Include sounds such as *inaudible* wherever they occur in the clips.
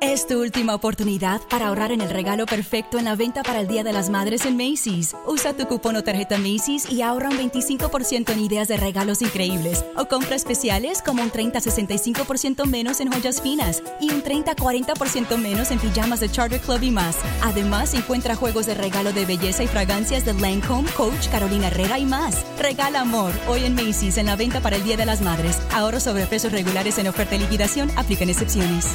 Es tu última oportunidad para ahorrar en el regalo perfecto en la venta para el Día de las Madres en Macy's. Usa tu cupón o tarjeta Macy's y ahorra un 25% en ideas de regalos increíbles o compra especiales como un 30-65% menos en joyas finas y un 30-40% menos en pijamas de Charter Club y más. Además, encuentra juegos de regalo de belleza y fragancias de Lancome, Coach, Carolina Herrera y más. Regala amor hoy en Macy's en la venta para el Día de las Madres. Ahorro sobre precios regulares en oferta y liquidación. Aplican excepciones.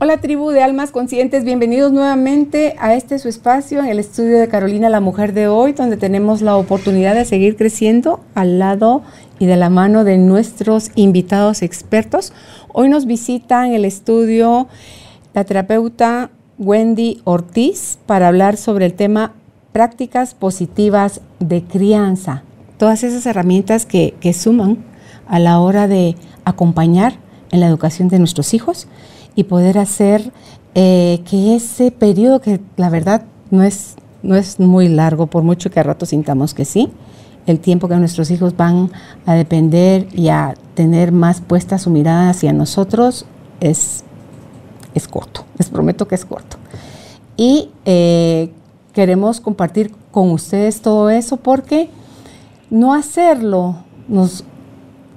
Hola tribu de almas conscientes, bienvenidos nuevamente a este su espacio en el estudio de Carolina la Mujer de hoy, donde tenemos la oportunidad de seguir creciendo al lado y de la mano de nuestros invitados expertos. Hoy nos visita en el estudio la terapeuta Wendy Ortiz para hablar sobre el tema prácticas positivas de crianza. Todas esas herramientas que, suman a la hora de acompañar en la educación de nuestros hijos y poder hacer eh, que ese periodo, que la verdad no es, no es muy largo, por mucho que a rato sintamos que sí, el tiempo que nuestros hijos van a depender y a tener más puesta su mirada hacia nosotros es, es corto. Les prometo que es corto. Y eh, queremos compartir con ustedes todo eso porque no hacerlo nos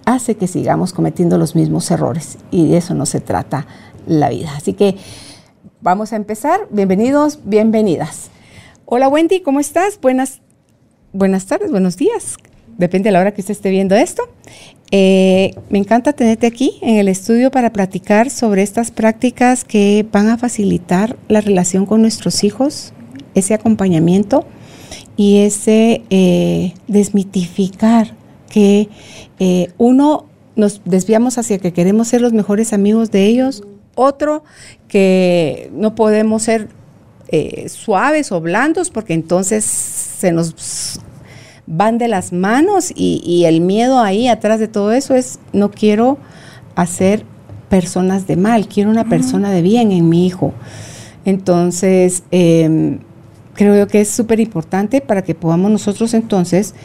hace que sigamos cometiendo los mismos errores y de eso no se trata la vida. Así que vamos a empezar. Bienvenidos, bienvenidas. Hola Wendy, ¿cómo estás? Buenas buenas tardes, buenos días. Depende de la hora que usted esté viendo esto. Eh, me encanta tenerte aquí en el estudio para platicar sobre estas prácticas que van a facilitar la relación con nuestros hijos, ese acompañamiento y ese eh, desmitificar que eh, uno nos desviamos hacia que queremos ser los mejores amigos de ellos, otro que no podemos ser suaves o blandos porque entonces se nos van de las manos y, el miedo ahí atrás de todo eso es no quiero hacer personas de mal, quiero una persona de bien en mi hijo. Entonces, em, creo que es súper importante para que podamos nosotros entonces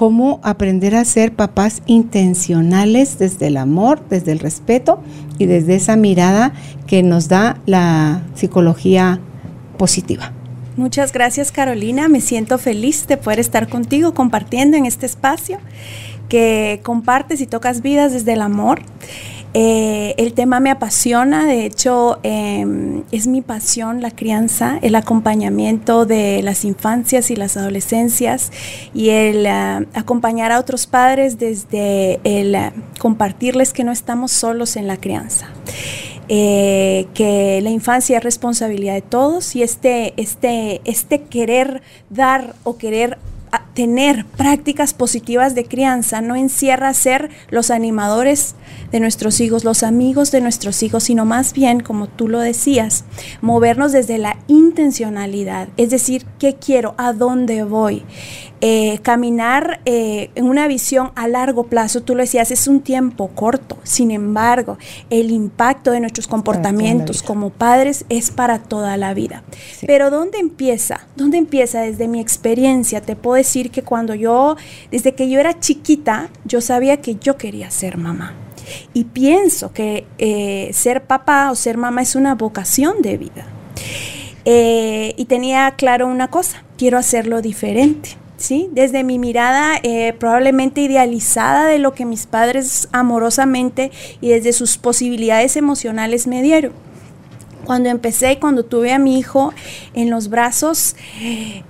cómo aprender a ser papás intencionales desde el amor, desde el respeto y desde esa mirada que nos da la psicología positiva. Muchas gracias Carolina, me siento feliz de poder estar contigo compartiendo en este espacio que compartes y tocas vidas desde el amor. Eh, el tema me apasiona, de hecho em, es mi pasión la crianza, el acompañamiento de las infancias y las adolescencias y el ah, acompañar a otros padres desde el ah, compartirles que no estamos solos en la crianza. Eh, que la infancia es responsabilidad de todos y este, este, este querer dar o querer tener prácticas positivas de crianza no encierra ser los animadores de nuestros hijos, los amigos de nuestros hijos, sino más bien, como tú lo decías, movernos desde la intencionalidad, es decir, ¿qué quiero? ¿A dónde voy? Eh, caminar eh, en una visión a largo plazo, tú lo decías, es un tiempo corto, sin embargo, el impacto de nuestros comportamientos como padres es para toda la vida. Pero ¿dónde empieza? ¿Dónde empieza? Desde mi experiencia, te puedo decir que cuando yo, desde que yo era chiquita, yo sabía que yo quería ser mamá. Y pienso que eh, ser papá o ser mamá es una vocación de vida. Eh, y tenía claro una cosa, quiero hacerlo diferente. ¿Sí? Desde mi mirada eh, probablemente idealizada de lo que mis padres amorosamente y desde sus posibilidades emocionales me dieron cuando empecé, cuando tuve a mi hijo en los brazos,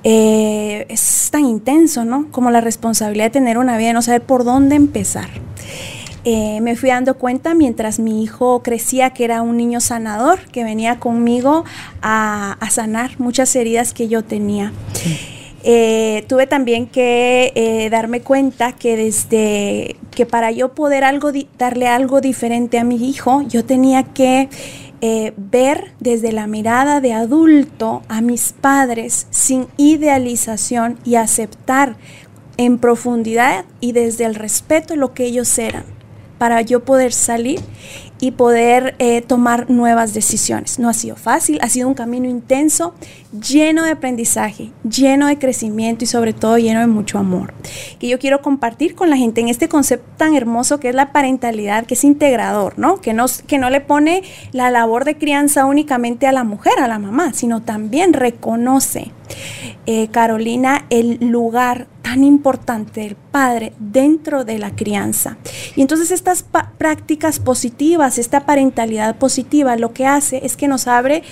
es tan intenso, ¿no? Como la responsabilidad de tener una vida, no saber por dónde empezar. Eh, me fui dando cuenta mientras mi hijo crecía que era un niño sanador, que venía conmigo a, sanar muchas heridas que yo tenía. Eh, tuve también que eh, darme cuenta que desde que para yo poder algo darle algo diferente a mi hijo, yo tenía que ver desde la mirada de adulto a mis padres sin idealización y aceptar en profundidad y desde el respeto lo que ellos eran, para yo poder salir y poder eh, tomar nuevas decisiones. No ha sido fácil, ha sido un camino intenso, lleno de aprendizaje, lleno de crecimiento y sobre todo lleno de mucho amor. Que yo quiero compartir con la gente en este concepto tan hermoso que es la parentalidad, que es integrador, ¿no? Que no, que no le pone la labor de crianza únicamente a la mujer, a la mamá, sino también reconoce, eh, Carolina, el lugar tan importante del padre dentro de la crianza. Y entonces estas prácticas positivas, esta parentalidad positiva, lo que hace es que nos abre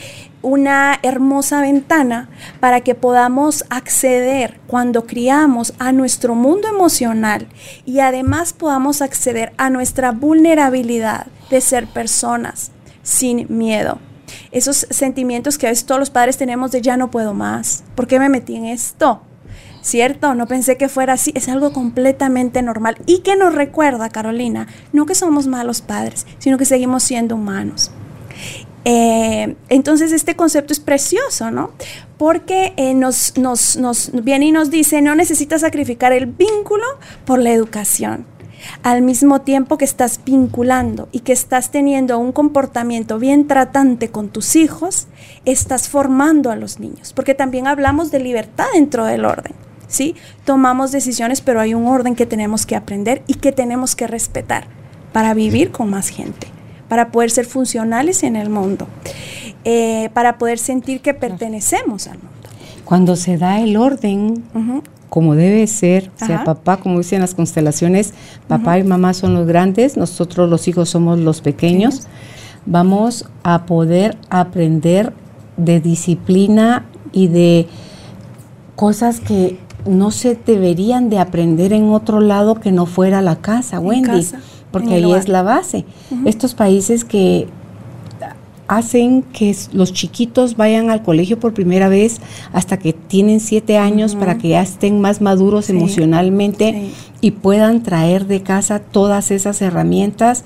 una hermosa ventana para que podamos acceder cuando criamos a nuestro mundo emocional y además podamos acceder a nuestra vulnerabilidad de ser personas sin miedo. Esos sentimientos que a veces todos los padres tenemos de ya no puedo más, ¿por qué me metí en esto? ¿cierto? No pensé que fuera así, es algo completamente normal y que nos recuerda, Carolina, no que somos malos padres, sino que seguimos siendo humanos. Eh, entonces este concepto es precioso, ¿no? Porque eh, nos, nos, nos viene y nos dice, no necesitas sacrificar el vínculo por la educación. Al mismo tiempo que estás vinculando y que estás teniendo un comportamiento bien tratante con tus hijos, estás formando a los niños, porque también hablamos de libertad dentro del orden. ¿sí? Tomamos decisiones, pero hay un orden que tenemos que aprender y que tenemos que respetar para vivir con más gente, para poder ser funcionales en el mundo, eh, para poder sentir que pertenecemos al mundo. Cuando se da el orden, como debe ser, o sea, papá, como dicen las constelaciones, papá y mamá son los grandes, nosotros los hijos somos los pequeños, vamos a poder aprender de disciplina y de cosas que no se deberían de aprender en otro lado que no fuera la casa, Wendy, porque ahí es la base. Estos países que hacen que los chiquitos vayan al colegio por primera vez hasta que tienen siete años para que ya estén más maduros emocionalmente y puedan traer de casa todas esas herramientas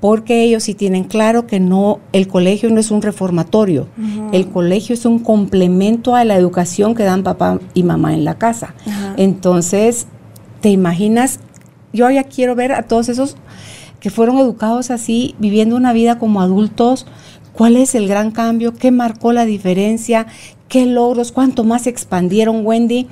porque ellos sí tienen claro que no, el colegio no es un reformatorio, el colegio es un complemento a la educación que dan papá y mamá en la casa. Entonces, ¿te imaginas? Yo ya quiero ver a todos esos que fueron educados así, viviendo una vida como adultos, ¿cuál es el gran cambio? ¿Qué marcó la diferencia? ¿Qué logros? ¿Cuánto más expandieron, Wendy?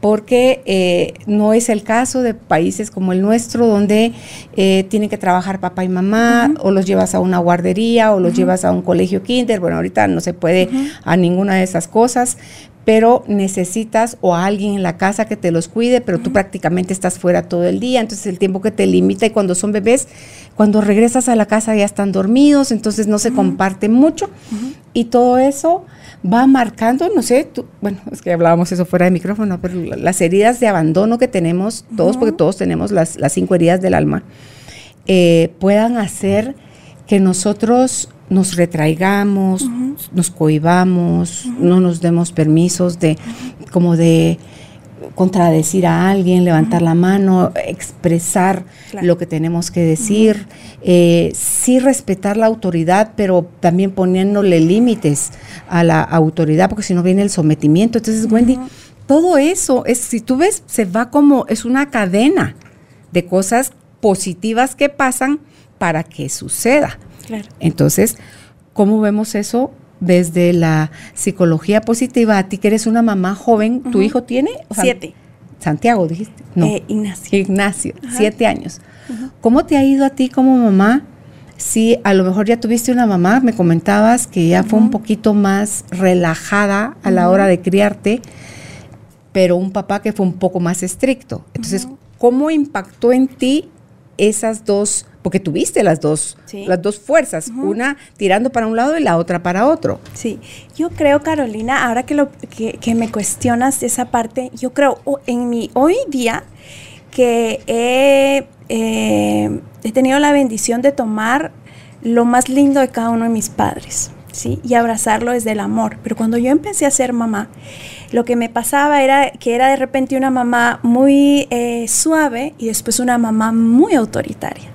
porque eh, no es el caso de países como el nuestro, donde eh, tienen que trabajar papá y mamá, o los llevas a una guardería, o los llevas a un colegio kinder. Bueno, ahorita no se puede a ninguna de esas cosas, pero necesitas o a alguien en la casa que te los cuide, pero tú prácticamente estás fuera todo el día, entonces el tiempo que te limita y cuando son bebés, cuando regresas a la casa ya están dormidos, entonces no se comparte mucho. Y todo eso va marcando, no sé, tú, bueno, es que hablábamos eso fuera de micrófono, pero las heridas de abandono que tenemos todos, porque todos tenemos las, cinco heridas del alma, eh, puedan hacer que nosotros nos retraigamos, nos cohibamos, no nos demos permisos de como de contradecir a alguien, levantar la mano, expresar lo que tenemos que decir, eh, sí respetar la autoridad, pero también poniéndole límites a la autoridad, porque si no viene el sometimiento. Entonces, Wendy, todo eso, es, si tú ves, se va como, es una cadena de cosas positivas que pasan para que suceda. Entonces, ¿cómo vemos eso? desde la psicología positiva, a ti que eres una mamá joven, ¿tu hijo tiene? siete. Santiago, dijiste. No. Eh, Ignacio. Ignacio, siete años. ¿Cómo te ha ido a ti como mamá? Si a lo mejor ya tuviste una mamá, me comentabas que ya fue un poquito más relajada a la hora de criarte, pero un papá que fue un poco más estricto. Entonces, ¿cómo impactó en ti esas dos porque tuviste las dos, las dos fuerzas, una tirando para un lado y la otra para otro. Sí, yo creo, Carolina, ahora que, lo, que, me cuestionas esa parte, yo creo en mi hoy día que he, eh, he tenido la bendición de tomar lo más lindo de cada uno de mis padres. ¿Sí? y abrazarlo desde el amor. Pero cuando yo empecé a ser mamá, lo que me pasaba era que era de repente una mamá muy eh, suave y después una mamá muy autoritaria.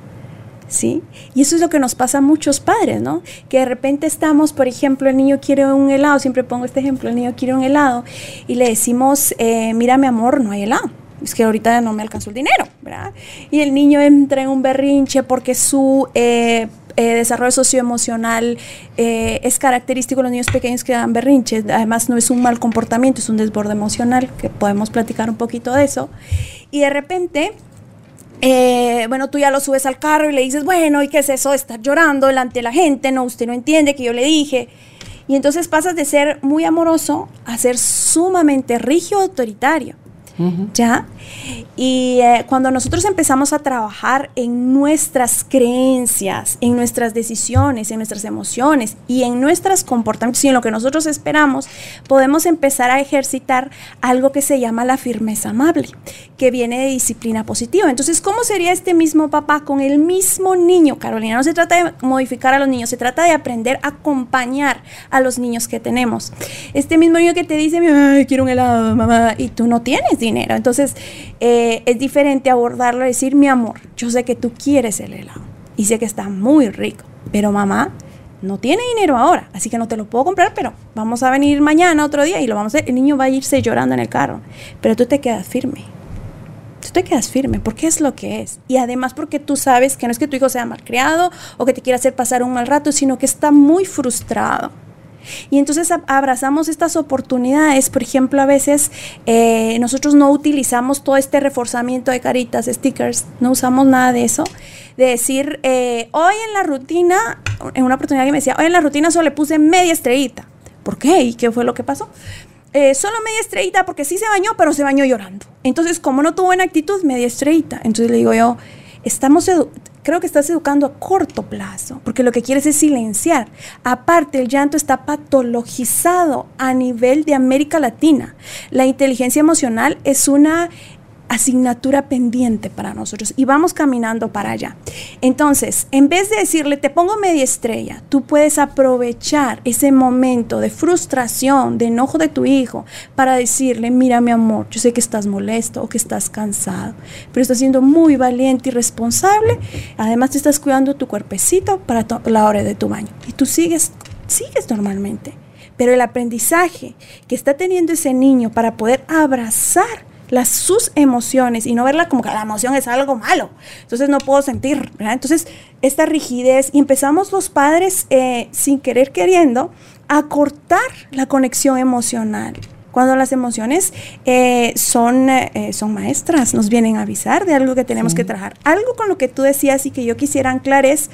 ¿sí? Y eso es lo que nos pasa a muchos padres, ¿no? Que de repente estamos, por ejemplo, el niño quiere un helado, siempre pongo este ejemplo, el niño quiere un helado y le decimos, eh, mira mi amor, no hay helado. Es que ahorita no me alcanzó el dinero, ¿verdad? Y el niño entra en un berrinche porque su eh, eh, desarrollo socioemocional eh, es característico de los niños pequeños que dan berrinches. Además, no es un mal comportamiento, es un desborde emocional, que podemos platicar un poquito de eso. Y de repente, eh, bueno, tú ya lo subes al carro y le dices, bueno, ¿y qué es eso de estar llorando delante de la gente? No, usted no entiende que yo le dije. Y entonces pasas de ser muy amoroso a ser sumamente rígido, autoritario. ¿Ya? Y eh, cuando nosotros empezamos a trabajar en nuestras creencias, en nuestras decisiones, en nuestras emociones y en nuestros comportamientos y en lo que nosotros esperamos, podemos empezar a ejercitar algo que se llama la firmeza amable, que viene de disciplina positiva. Entonces, ¿cómo sería este mismo papá con el mismo niño? Carolina, no se trata de modificar a los niños, se trata de aprender a acompañar a los niños que tenemos. Este mismo niño que te dice, Ay, quiero un helado, mamá, y tú no tienes dinero. Entonces, eh, es diferente abordarlo y decir, mi amor, yo sé que tú quieres el helado y sé que está muy rico, pero mamá no tiene dinero ahora, así que no te lo puedo comprar, pero vamos a venir mañana otro día y lo vamos a hacer. El niño va a irse llorando en el carro, pero tú te quedas firme. Tú te quedas firme porque es lo que es. Y además porque tú sabes que no es que tu hijo sea malcriado o que te quiera hacer pasar un mal rato, sino que está muy frustrado y entonces abrazamos estas oportunidades. Por ejemplo, a veces eh, nosotros no utilizamos todo este reforzamiento de caritas, stickers, no usamos nada de eso. De decir, eh, hoy en la rutina, en una oportunidad que me decía, hoy en la rutina solo le puse media estrellita. ¿Por qué? ¿Y qué fue lo que pasó? Eh, solo media estrellita porque sí se bañó, pero se bañó llorando. Entonces, como no tuvo buena actitud, media estrellita. Entonces le digo yo, estamos creo que estás educando a corto plazo, porque lo que quieres es silenciar. Aparte, el llanto está patologizado a nivel de América Latina. La inteligencia emocional es una asignatura pendiente para nosotros y vamos caminando para allá. Entonces, en vez de decirle, te pongo media estrella, tú puedes aprovechar ese momento de frustración, de enojo de tu hijo, para decirle, mira mi amor, yo sé que estás molesto o que estás cansado, pero estás siendo muy valiente y responsable, además te estás cuidando tu cuerpecito para la hora de tu baño y tú sigues, sigues normalmente. Pero el aprendizaje que está teniendo ese niño para poder abrazar las, sus emociones y no verla como que la emoción es algo malo. Entonces no puedo sentir, Entonces esta rigidez y empezamos los padres eh, sin querer queriendo a cortar la conexión emocional. Cuando las emociones eh, son, eh, son maestras, nos vienen a avisar de algo que tenemos que trabajar. Algo con lo que tú decías y que yo quisiera anclar es,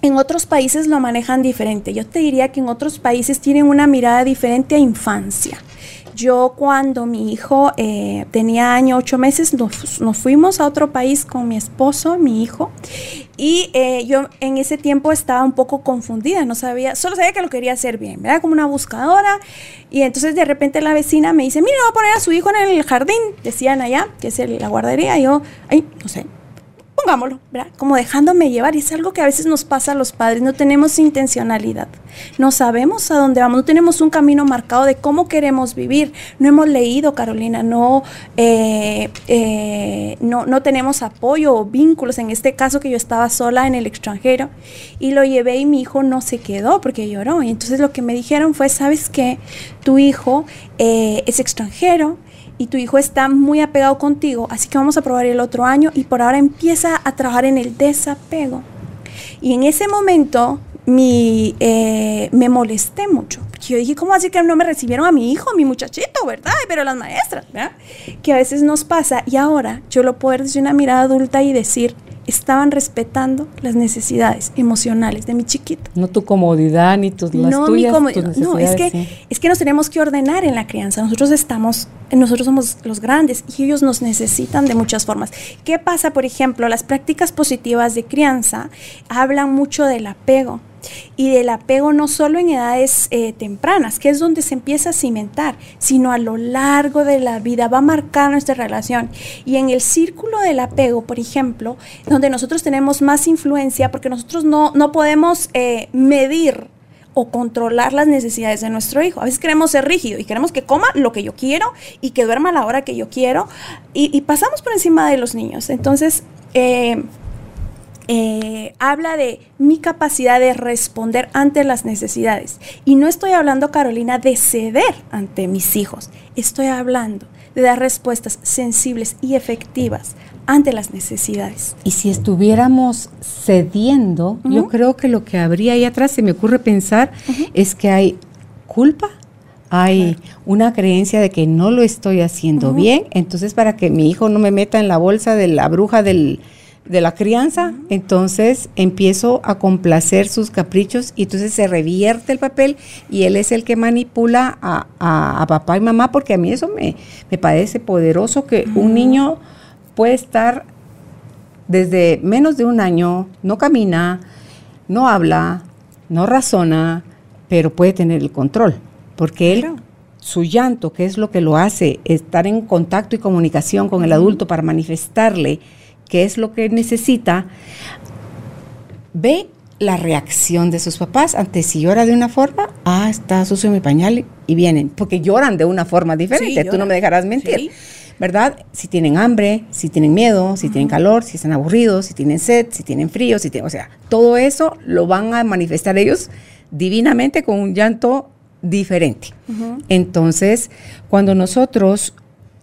en otros países lo manejan diferente. Yo te diría que en otros países tienen una mirada diferente a infancia. Yo cuando mi hijo eh, tenía año ocho meses, nos, fuimos a otro país con mi esposo, mi hijo, y eh, yo en ese tiempo estaba un poco confundida, no sabía, solo sabía que lo quería hacer bien, ¿verdad? Como una buscadora, y entonces de repente la vecina me dice, mira, va a poner a su hijo en el jardín, decían allá, que es la guardería, y yo, ay, no sé, pongámoslo, ¿verdad? Como dejándome llevar. Y es algo que a veces nos pasa a los padres. No tenemos intencionalidad. No sabemos a dónde vamos. No tenemos un camino marcado de cómo queremos vivir. No hemos leído, Carolina. No, eh, eh, no, no tenemos apoyo o vínculos. En este caso que yo estaba sola en el extranjero. Y lo llevé y mi hijo no se quedó porque lloró. Y entonces lo que me dijeron fue, ¿sabes qué? Tu hijo eh, es extranjero y tu hijo está muy apegado contigo, así que vamos a probar el otro año y por ahora empieza a trabajar en el desapego. Y en ese momento eh, me molesté mucho. Yo dije, ¿cómo así que no me recibieron a mi hijo, a mi muchachito, verdad? Pero las maestras, ¿verdad? Que a veces nos pasa y ahora yo lo puedo ver desde una mirada adulta y decir, estaban respetando las necesidades emocionales de mi chiquito. No tu comodidad ni tus las no, tuyas, no, es que es que nos tenemos que ordenar en la crianza. Nosotros estamos nosotros somos los grandes y ellos nos necesitan de muchas formas. ¿Qué pasa, por ejemplo? Las prácticas positivas de crianza hablan mucho del apego y del apego no solo en edades eh, tempranas, que es donde se empieza a cimentar, sino a lo largo de la vida, va a marcar nuestra relación. Y en el círculo del apego, por ejemplo, donde nosotros tenemos más influencia, porque nosotros no, no podemos eh, medir o controlar las necesidades de nuestro hijo. A veces queremos ser rígido y queremos que coma lo que yo quiero y que duerma a la hora que yo quiero y, pasamos por encima de los niños. Entonces, eh, eh, habla de mi capacidad de responder ante las necesidades. Y no estoy hablando, Carolina, de ceder ante mis hijos. Estoy hablando de dar respuestas sensibles y efectivas ante las necesidades. Y si estuviéramos cediendo, yo creo que lo que habría ahí atrás, se me ocurre pensar, es que hay culpa, hay una creencia de que no lo estoy haciendo bien, entonces para que mi hijo no me meta en la bolsa de la bruja del, de la crianza, entonces empiezo a complacer sus caprichos y entonces se revierte el papel y él es el que manipula a, papá y mamá, porque a mí eso me, parece poderoso que un niño puede estar desde menos de un año, no camina, no habla, no razona, pero puede tener el control, porque él su llanto, que es lo que lo hace estar en contacto y comunicación con el adulto para manifestarle qué es lo que necesita, ve la reacción de sus papás ante si llora de una forma, ah, está sucio mi pañal y vienen, porque lloran de una forma diferente, tú no me dejarás mentir. ¿Verdad? Si tienen hambre, si tienen miedo, si tienen calor, si están aburridos, si tienen sed, si tienen frío, si tienen, o sea, todo eso lo van a manifestar ellos divinamente con un llanto diferente. Entonces, cuando nosotros,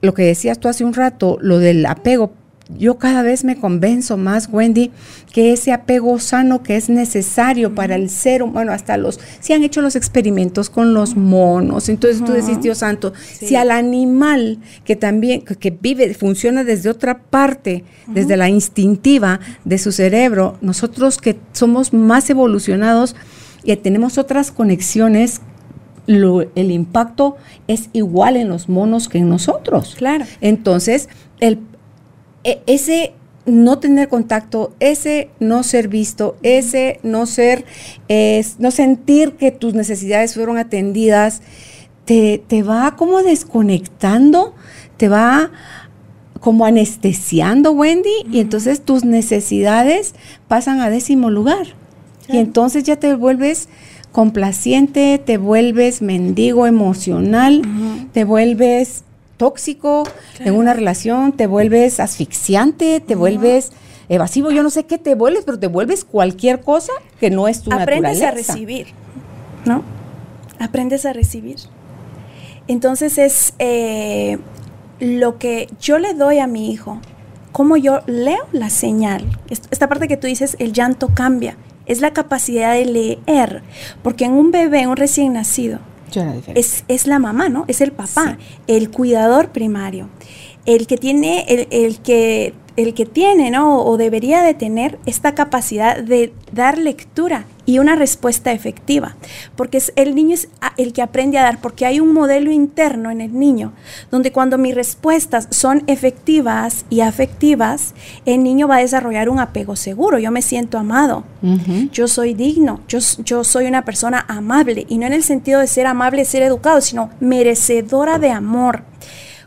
lo que decías tú hace un rato, lo del apego yo cada vez me convenzo más, Wendy, que ese apego sano que es necesario para el ser humano, hasta los, si han hecho los experimentos con los monos, entonces tú decís, Dios santo, si al animal que también, que, vive, funciona desde otra parte, desde la instintiva de su cerebro, nosotros que somos más evolucionados y tenemos otras conexiones el impacto es igual en los monos que en nosotros. Claro. Entonces, el, ese no tener contacto, ese no ser visto, ese no ser, no sentir que tus necesidades fueron atendidas, te, te va como desconectando, te va como anestesiando, Wendy, y entonces tus necesidades pasan a décimo lugar. Y entonces ya te vuelves complaciente, te vuelves mendigo emocional, te vuelves tóxico en una relación, te vuelves asfixiante, te vuelves evasivo, yo no sé qué te vuelves, pero te vuelves cualquier cosa que no es tu Aprendes a recibir, ¿no? Aprendes a recibir. Entonces es eh, lo que yo le doy a mi hijo, como yo leo la señal. Esta parte que tú dices, el llanto cambia, es la capacidad de leer, porque en un bebé, un recién nacido, es, es, la mamá, ¿no? Es el papá, el cuidador primario, el que tiene, el, el, que, el que tiene, ¿no? O debería de tener esta capacidad de dar lectura y una respuesta efectiva, porque es, el niño es el que aprende a dar, porque hay un modelo interno en el niño, donde cuando mis respuestas son efectivas y afectivas, el niño va a desarrollar un apego seguro, yo me siento amado, yo soy digno, yo, yo soy una persona amable, y no en el sentido de ser amable, ser educado, sino merecedora de amor.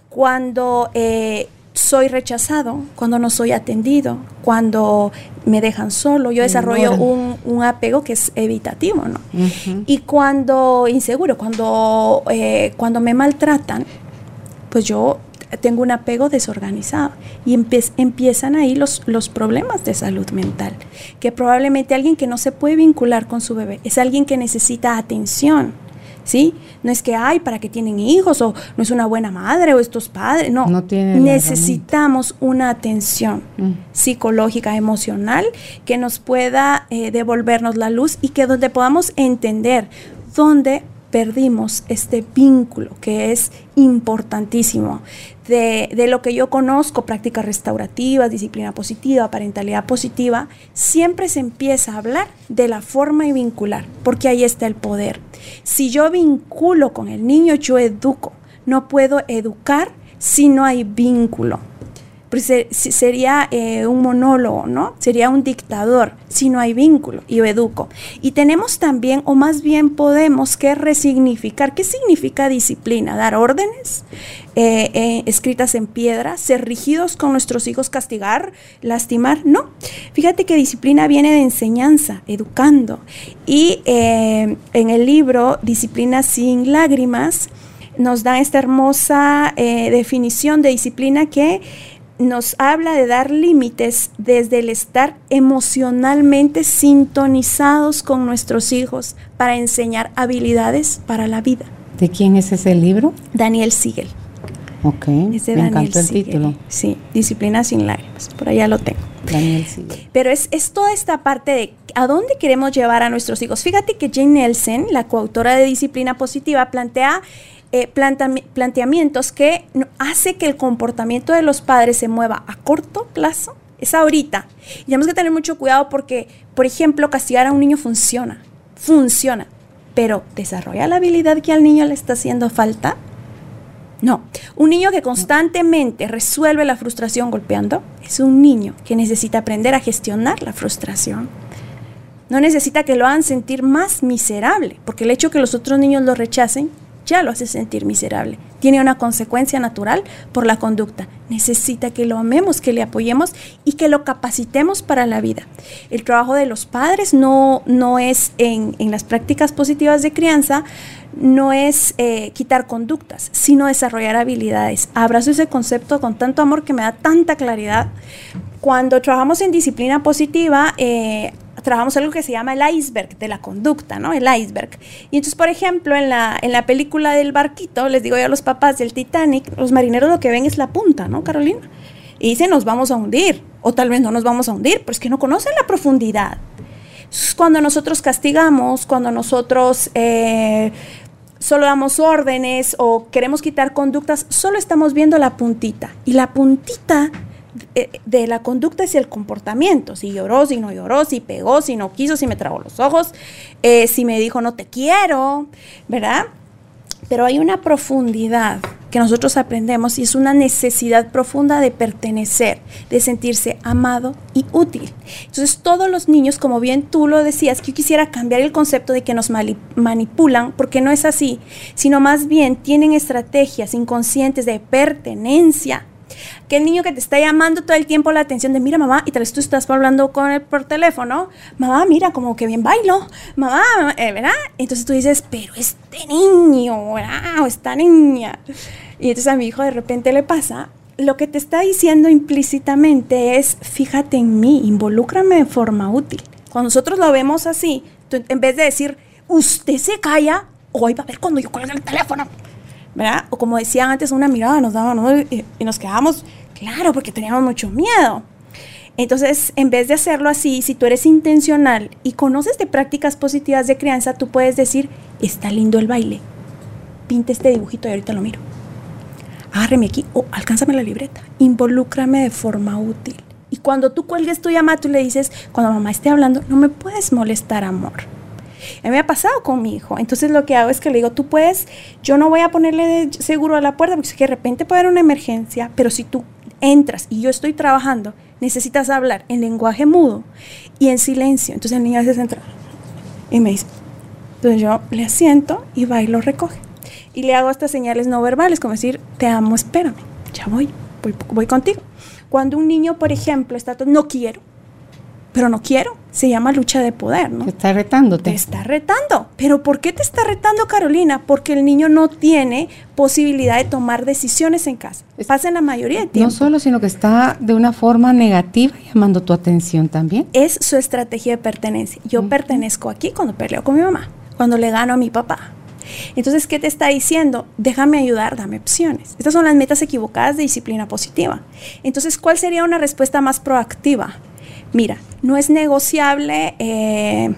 Cuando eh, soy rechazado, cuando no soy atendido, cuando me dejan solo, yo desarrollo un, apego que es evitativo, ¿no? Y cuando inseguro, cuando, eh, cuando me maltratan, pues yo tengo un apego desorganizado y empiezan ahí los, los problemas de salud mental, que probablemente alguien que no se puede vincular con su bebé es alguien que necesita atención ¿sí? No es que, hay para que tienen hijos o no es una buena madre o estos padres, no. no Necesitamos una atención mm. psicológica, emocional, que nos pueda eh, devolvernos la luz y que donde podamos entender dónde perdimos este vínculo que es importantísimo. De, de, lo que yo conozco, prácticas restaurativas, disciplina positiva, parentalidad positiva, siempre se empieza a hablar de la forma y vincular, porque ahí está el poder. Si yo vinculo con el niño, yo educo. No puedo educar si no hay vínculo pues sería eh, un monólogo, ¿no? Sería un dictador si no hay vínculo y educo. Y tenemos también, o más bien podemos que resignificar. ¿Qué significa disciplina? Dar órdenes eh, eh, escritas en piedra, ser rígidos con nuestros hijos, castigar, lastimar. No. Fíjate que disciplina viene de enseñanza, educando. Y en el libro Disciplina sin lágrimas, nos da esta hermosa definición de disciplina que nos habla de dar límites desde el estar emocionalmente sintonizados con nuestros hijos para enseñar habilidades para la vida. ¿De quién es ese libro? Daniel Siegel. Ok, Es de me Daniel encantó el Siegel. título. Sí, Disciplina sin lágrimas. Por allá lo tengo. Daniel Siegel. Pero es, es toda esta parte de a dónde queremos llevar a nuestros hijos. Fíjate que Jane Nelson, la coautora de Disciplina Positiva, plantea eh, planteamientos que hace que el comportamiento de los padres se mueva a corto plazo. Es ahorita. Y tenemos que tener mucho cuidado porque, por ejemplo, castigar a un niño funciona. Funciona. Pero desarrolla la habilidad que al niño le está haciendo falta. No, un niño que constantemente resuelve la frustración golpeando es un niño que necesita aprender a gestionar la frustración. No necesita que lo hagan sentir más miserable, porque el hecho que los otros niños lo rechacen ya lo hace sentir miserable. Tiene una consecuencia natural por la conducta. Necesita que lo amemos, que le apoyemos y que lo capacitemos para la vida. El trabajo de los padres no, no es en, en las prácticas positivas de crianza, no es eh, quitar conductas, sino desarrollar habilidades. Abrazo ese concepto con tanto amor que me da tanta claridad. Cuando trabajamos en disciplina positiva, eh, trabajamos algo que se llama el iceberg de la conducta, ¿no? El iceberg. Y entonces, por ejemplo, en la, en la película del barquito, les digo yo a los papás del Titanic, los marineros lo que ven es la punta, ¿no, Carolina? Y dicen, nos vamos a hundir, o tal vez no nos vamos a hundir, pero es que no conocen la profundidad. Entonces, Cuando nosotros castigamos, cuando nosotros eh, solo damos órdenes o queremos quitar conductas, solo estamos viendo la puntita. Y la puntita de la conducta es el comportamiento. Si lloró, si no lloró, si pegó, si no quiso, si me tragó los ojos, eh, si me dijo no te quiero, ¿verdad? Pero hay una profundidad que nosotros aprendemos y es una necesidad profunda de pertenecer, de sentirse amado y útil. Entonces todos los niños, como bien tú lo decías, yo quisiera cambiar el concepto de que nos manipulan, porque no es así, sino más bien tienen estrategias inconscientes de pertenencia. Que el niño que te está llamando todo el tiempo la atención de, mira mamá, y tal vez tú estás hablando con él por teléfono, mamá, mira, como que bien bailo, mamá, eh, ¿verdad? Entonces tú dices, pero este niño, ¿verdad? O esta niña. Y entonces a mi hijo de repente le pasa, lo que te está diciendo implícitamente es, fíjate en mí, involúcrame de forma útil. Cuando nosotros lo vemos así, tú, en vez de decir, usted se calla, hoy va a ver cuando yo cuelgue el teléfono. ¿Verdad? O como decían antes, una mirada nos daba, ¿no? Y, y nos quedábamos, claro, porque teníamos mucho miedo. Entonces, en vez de hacerlo así, si tú eres intencional y conoces de prácticas positivas de crianza, tú puedes decir, está lindo el baile, pinta este dibujito y ahorita lo miro. Agárreme aquí, o alcánzame la libreta, involúcrame de forma útil. Y cuando tú cuelgues tu llamada, tú le dices, cuando mamá esté hablando, no me puedes molestar, amor. A me ha pasado con mi hijo. Entonces lo que hago es que le digo, tú puedes, yo no voy a ponerle seguro a la puerta porque de repente puede haber una emergencia, pero si tú entras y yo estoy trabajando, necesitas hablar en lenguaje mudo y en silencio. Entonces el niño a veces entra y me dice, entonces yo le asiento y va y lo recoge. Y le hago estas señales no verbales, como decir, te amo, espérame, ya voy, voy, voy contigo. Cuando un niño, por ejemplo, está, todo, no quiero, pero no quiero, se llama lucha de poder, ¿no? Que está retándote. Te está retando. ¿Pero por qué te está retando Carolina? Porque el niño no tiene posibilidad de tomar decisiones en casa. Pasa en la mayoría de No tiempo. solo, sino que está de una forma negativa llamando tu atención también. es su estrategia de pertenencia. Yo pertenezco aquí cuando peleo con mi mamá, cuando le gano a mi papá. Entonces, ¿qué te está diciendo? Déjame ayudar, dame opciones. Estas son las metas equivocadas de disciplina positiva. Entonces, ¿cuál sería una respuesta más proactiva? Mira, no es negociable, eh,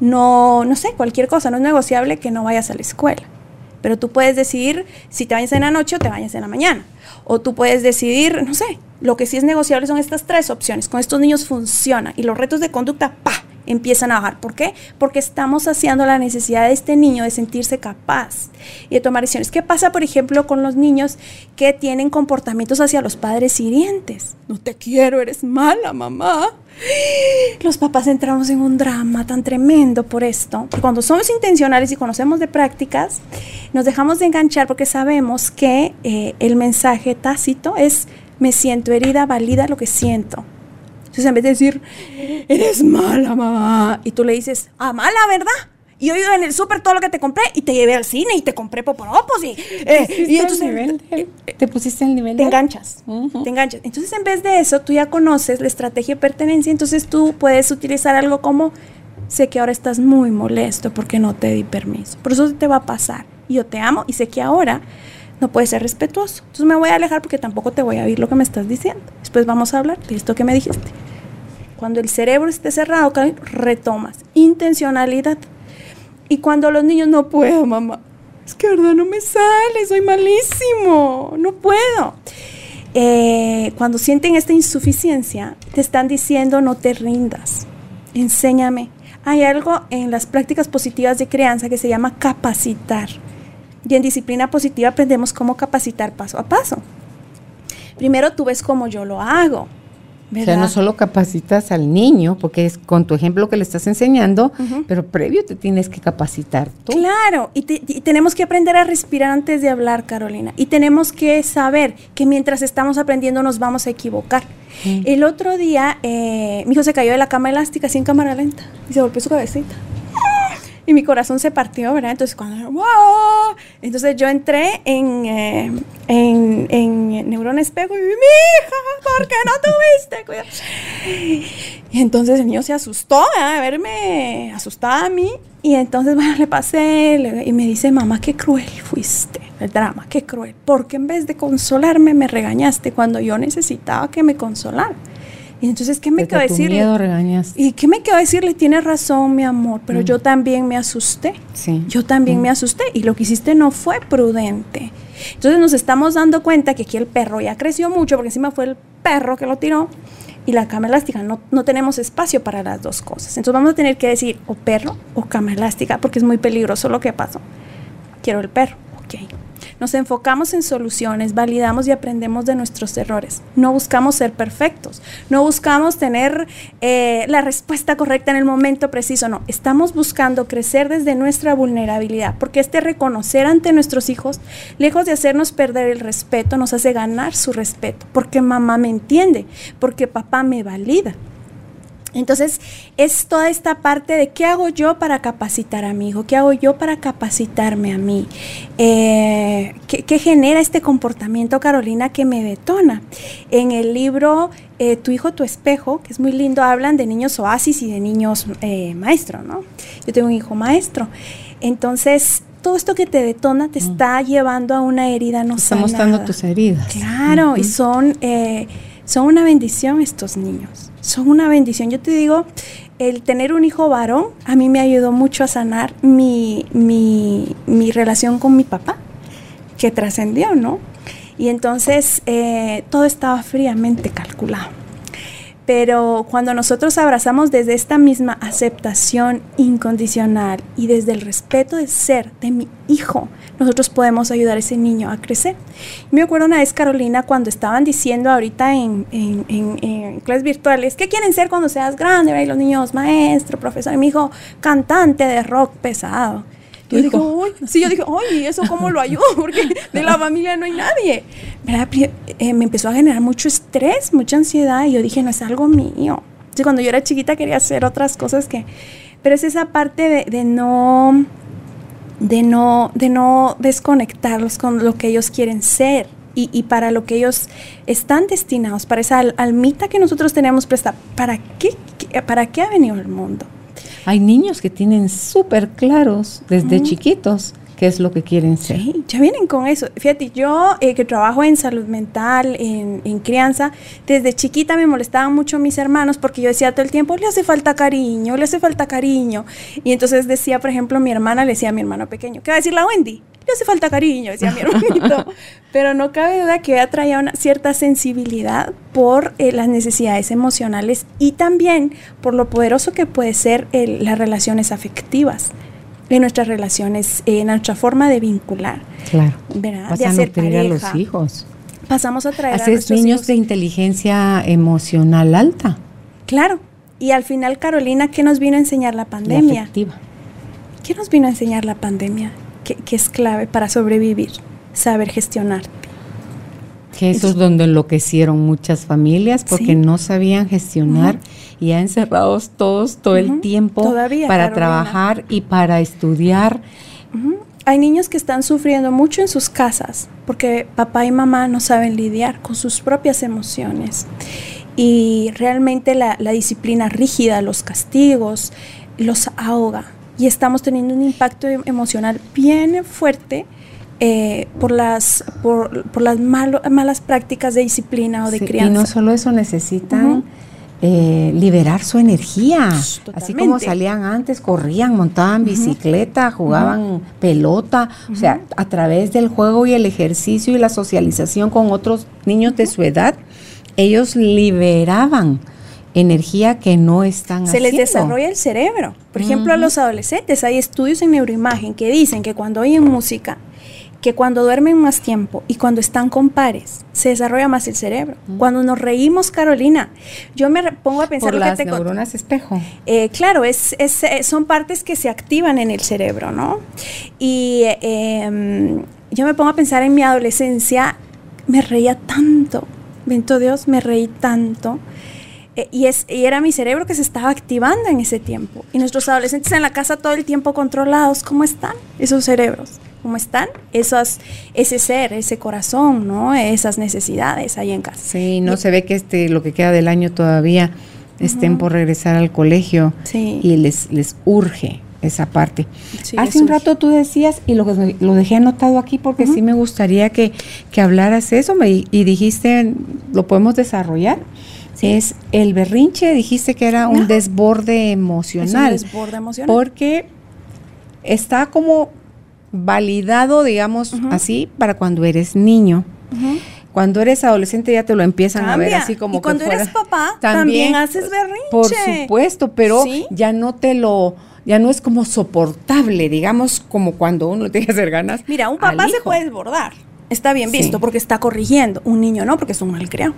no, no sé, cualquier cosa, no es negociable que no vayas a la escuela. Pero tú puedes decidir si te bañas en la noche o te bañas en la mañana. O tú puedes decidir, no sé, lo que sí es negociable son estas tres opciones. Con estos niños funciona y los retos de conducta, ¡pa! Empiezan a bajar. ¿Por qué? Porque estamos saciando la necesidad de este niño de sentirse capaz y de tomar decisiones. ¿Qué pasa, por ejemplo, con los niños que tienen comportamientos hacia los padres hirientes? No te quiero, eres mala, mamá. Los papás entramos en un drama tan tremendo por esto. Cuando somos intencionales y conocemos de prácticas, nos dejamos de enganchar porque sabemos que eh, el mensaje tácito es me siento herida, valida lo que siento. Entonces, en vez de decir, eres mala, mamá, y tú le dices, ah, mala, ¿verdad? Y yo iba en el súper todo lo que te compré y te llevé al cine y te compré poporopos y, eh, ¿Pusiste y entonces nivel de él? ¿Te pusiste el nivel te de enganchas, te enganchas. Entonces, en vez de eso, tú ya conoces la estrategia de pertenencia, entonces tú puedes utilizar algo como, sé que ahora estás muy molesto porque no te di permiso, por eso te va a pasar. Y yo te amo y sé que ahora no puedes ser respetuoso. Entonces me voy a alejar porque tampoco te voy a oír lo que me estás diciendo. Después vamos a hablar de esto que me dijiste. Cuando el cerebro esté cerrado, retomas. Intencionalidad. Y cuando los niños no puedo, mamá, es que verdad no me sale, soy malísimo, no puedo. Eh, cuando sienten esta insuficiencia, te están diciendo no te rindas, enséñame. Hay algo en las prácticas positivas de crianza que se llama capacitar. Y en disciplina positiva aprendemos cómo capacitar paso a paso. Primero tú ves cómo yo lo hago. O sea, no solo capacitas al niño, porque es con tu ejemplo que le estás enseñando, pero previo te tienes que capacitar tú. Claro, y, tenemos que aprender a respirar antes de hablar, Carolina. Y tenemos que saber que mientras estamos aprendiendo nos vamos a equivocar. El otro día, eh, mi hijo se cayó de la cama elástica sin cámara lenta y se golpeó su cabecita y mi corazón se partió, ¿verdad? Entonces, cuando, ¡wow! Entonces yo entré en, eh, en, en Neurona Espejo y mi hija, ¿por qué no tuviste? Cuidado. Y entonces el niño se asustó, ¿verdad? A verme asustada a mí. Y entonces, bueno, le pasé y me dice, mamá, qué cruel fuiste. El drama, qué cruel. Porque en vez de consolarme, me regañaste cuando yo necesitaba que me consolara. Y entonces, ¿qué me quedó decirle? Miedo regañas. ¿Y qué me quedó decirle? Tiene razón, mi amor, pero mm. yo también me asusté. Sí. Yo también me asusté y lo que hiciste no fue prudente. Entonces nos estamos dando cuenta que aquí el perro ya creció mucho, porque encima fue el perro que lo tiró y la cama elástica. No, no tenemos espacio para las dos cosas. Entonces vamos a tener que decir o perro o cama elástica, porque es muy peligroso lo que pasó. Quiero el perro, ok. Nos enfocamos en soluciones, validamos y aprendemos de nuestros errores. No buscamos ser perfectos, no buscamos tener eh, la respuesta correcta en el momento preciso, no. Estamos buscando crecer desde nuestra vulnerabilidad, porque este reconocer ante nuestros hijos, lejos de hacernos perder el respeto, nos hace ganar su respeto, porque mamá me entiende, porque papá me valida. Entonces, es toda esta parte de qué hago yo para capacitar a mi hijo, qué hago yo para capacitarme a mí, eh, ¿qué, genera este comportamiento, Carolina, que me detona. En el libro eh, Tu hijo, tu espejo, que es muy lindo, hablan de niños oasis y de niños eh, maestro, ¿no? Yo tengo un hijo maestro. Entonces, todo esto que te detona te mm. está llevando a una herida no Está mostrando tus heridas. Claro, y son, son una bendición estos niños son una bendición. Yo te digo, el tener un hijo varón a mí me ayudó mucho a sanar mi, mi, relación con mi papá, que trascendió, ¿no? Y entonces eh, todo estaba fríamente calculado. Pero cuando nosotros abrazamos desde esta misma aceptación incondicional y desde el respeto de ser de mi hijo, nosotros podemos ayudar a ese niño a crecer. Me acuerdo una vez, Carolina, cuando estaban diciendo ahorita en, en, clases virtuales, ¿qué quieren ser cuando seas grande? Y los niños, maestro, profesor, y mi hijo, cantante de rock pesado. Yo dije, sí, yo dije, oye, ¿eso cómo lo ayudo? *laughs* Porque de la familia no hay nadie. Eh, me empezó a generar mucho estrés, mucha ansiedad, y yo dije, no es algo mío. Entonces, cuando yo era chiquita quería hacer otras cosas que... Pero es esa parte de no de no, de no desconectarlos con lo que ellos quieren ser y, para lo que ellos están destinados, para esa almita que nosotros tenemos presta. ¿Para qué, ¿Para qué ha venido el mundo? Hay niños que tienen súper claros desde chiquitos qué es lo que quieren ser. Sí, ya vienen con eso. Fíjate, yo eh, que trabajo en salud mental, en, en, crianza, desde chiquita me molestaban mucho mis hermanos porque yo decía todo el tiempo, le hace falta cariño, le hace falta cariño. Y entonces decía, por ejemplo, mi hermana le decía a mi hermano pequeño, ¿qué va a decir la Wendy? Hace falta cariño, decía mi hermanito. *laughs* Pero no cabe duda que ella traía una cierta sensibilidad por eh, las necesidades emocionales y también por lo poderoso que puede ser las relaciones afectivas en nuestras relaciones, en nuestra forma de vincular. Claro. ¿verdad? de hacer a a los hijos. Pasamos a traer a nuestros niños de inteligencia emocional alta. Claro. Y al final, Carolina, ¿qué nos vino a enseñar la pandemia? ¿Qué nos vino a enseñar la pandemia? Que, es clave para sobrevivir, saber gestionar. Que eso es donde enloquecieron muchas familias porque no sabían gestionar y ya encerrados todos todo el tiempo para trabajar y para estudiar. Hay niños que están sufriendo mucho en sus casas porque papá y mamá no saben lidiar con sus propias emociones. Y realmente la, disciplina rígida, los castigos, los ahoga. Y estamos teniendo un impacto em, emocional bien fuerte eh, por las, por, por las malas prácticas de disciplina o de crianza. Y no solo eso, necesitan eh, liberar su energía. Así como salían antes, corrían, montaban bicicleta, jugaban pelota. O sea, a través del juego y el ejercicio y la socialización con otros niños de su edad, ellos liberaban energía que no están Se les desarrolla el cerebro. Por ejemplo, a los adolescentes hay estudios en neuroimagen que dicen que cuando oyen música, que cuando duermen más tiempo y cuando están con pares, se desarrolla más el cerebro. Cuando nos reímos, Carolina, yo me pongo a pensar Por las neuronas espejo. Eh, claro, es, eh, son partes que se activan en el cerebro, ¿no? Y em, yo me pongo a pensar en mi adolescencia, me reía tanto, bendito Dios, me reí tanto. Eh, y, es, y era mi cerebro que se estaba activando en ese tiempo. Y nuestros adolescentes en la casa todo el tiempo controlados, ¿cómo están esos cerebros? cómo están esas, ese ser, ese corazón, ¿no? Esas necesidades ahí en casa. Sí, no se ve que este, lo que queda del año todavía estén por regresar al colegio y les, les urge esa parte. Hace un rato tú decías, y lo, lo dejé anotado aquí porque sí me gustaría que, que hablaras eso, me, y dijiste, lo podemos desarrollar. Es el berrinche, dijiste que era un desborde emocional. Es un desborde emocional. Porque está como validado, digamos así, para cuando eres niño. Cuando eres adolescente ya te lo empiezan a ver así como y cuando eres papá también, haces berrinche. Por supuesto, pero ya no te lo ya no es como soportable, digamos, como cuando uno *laughs* tiene que hacer ganas. Mira, un papá se puede desbordar. Está bien visto porque está corrigiendo. Un niño no, porque es un mal creado.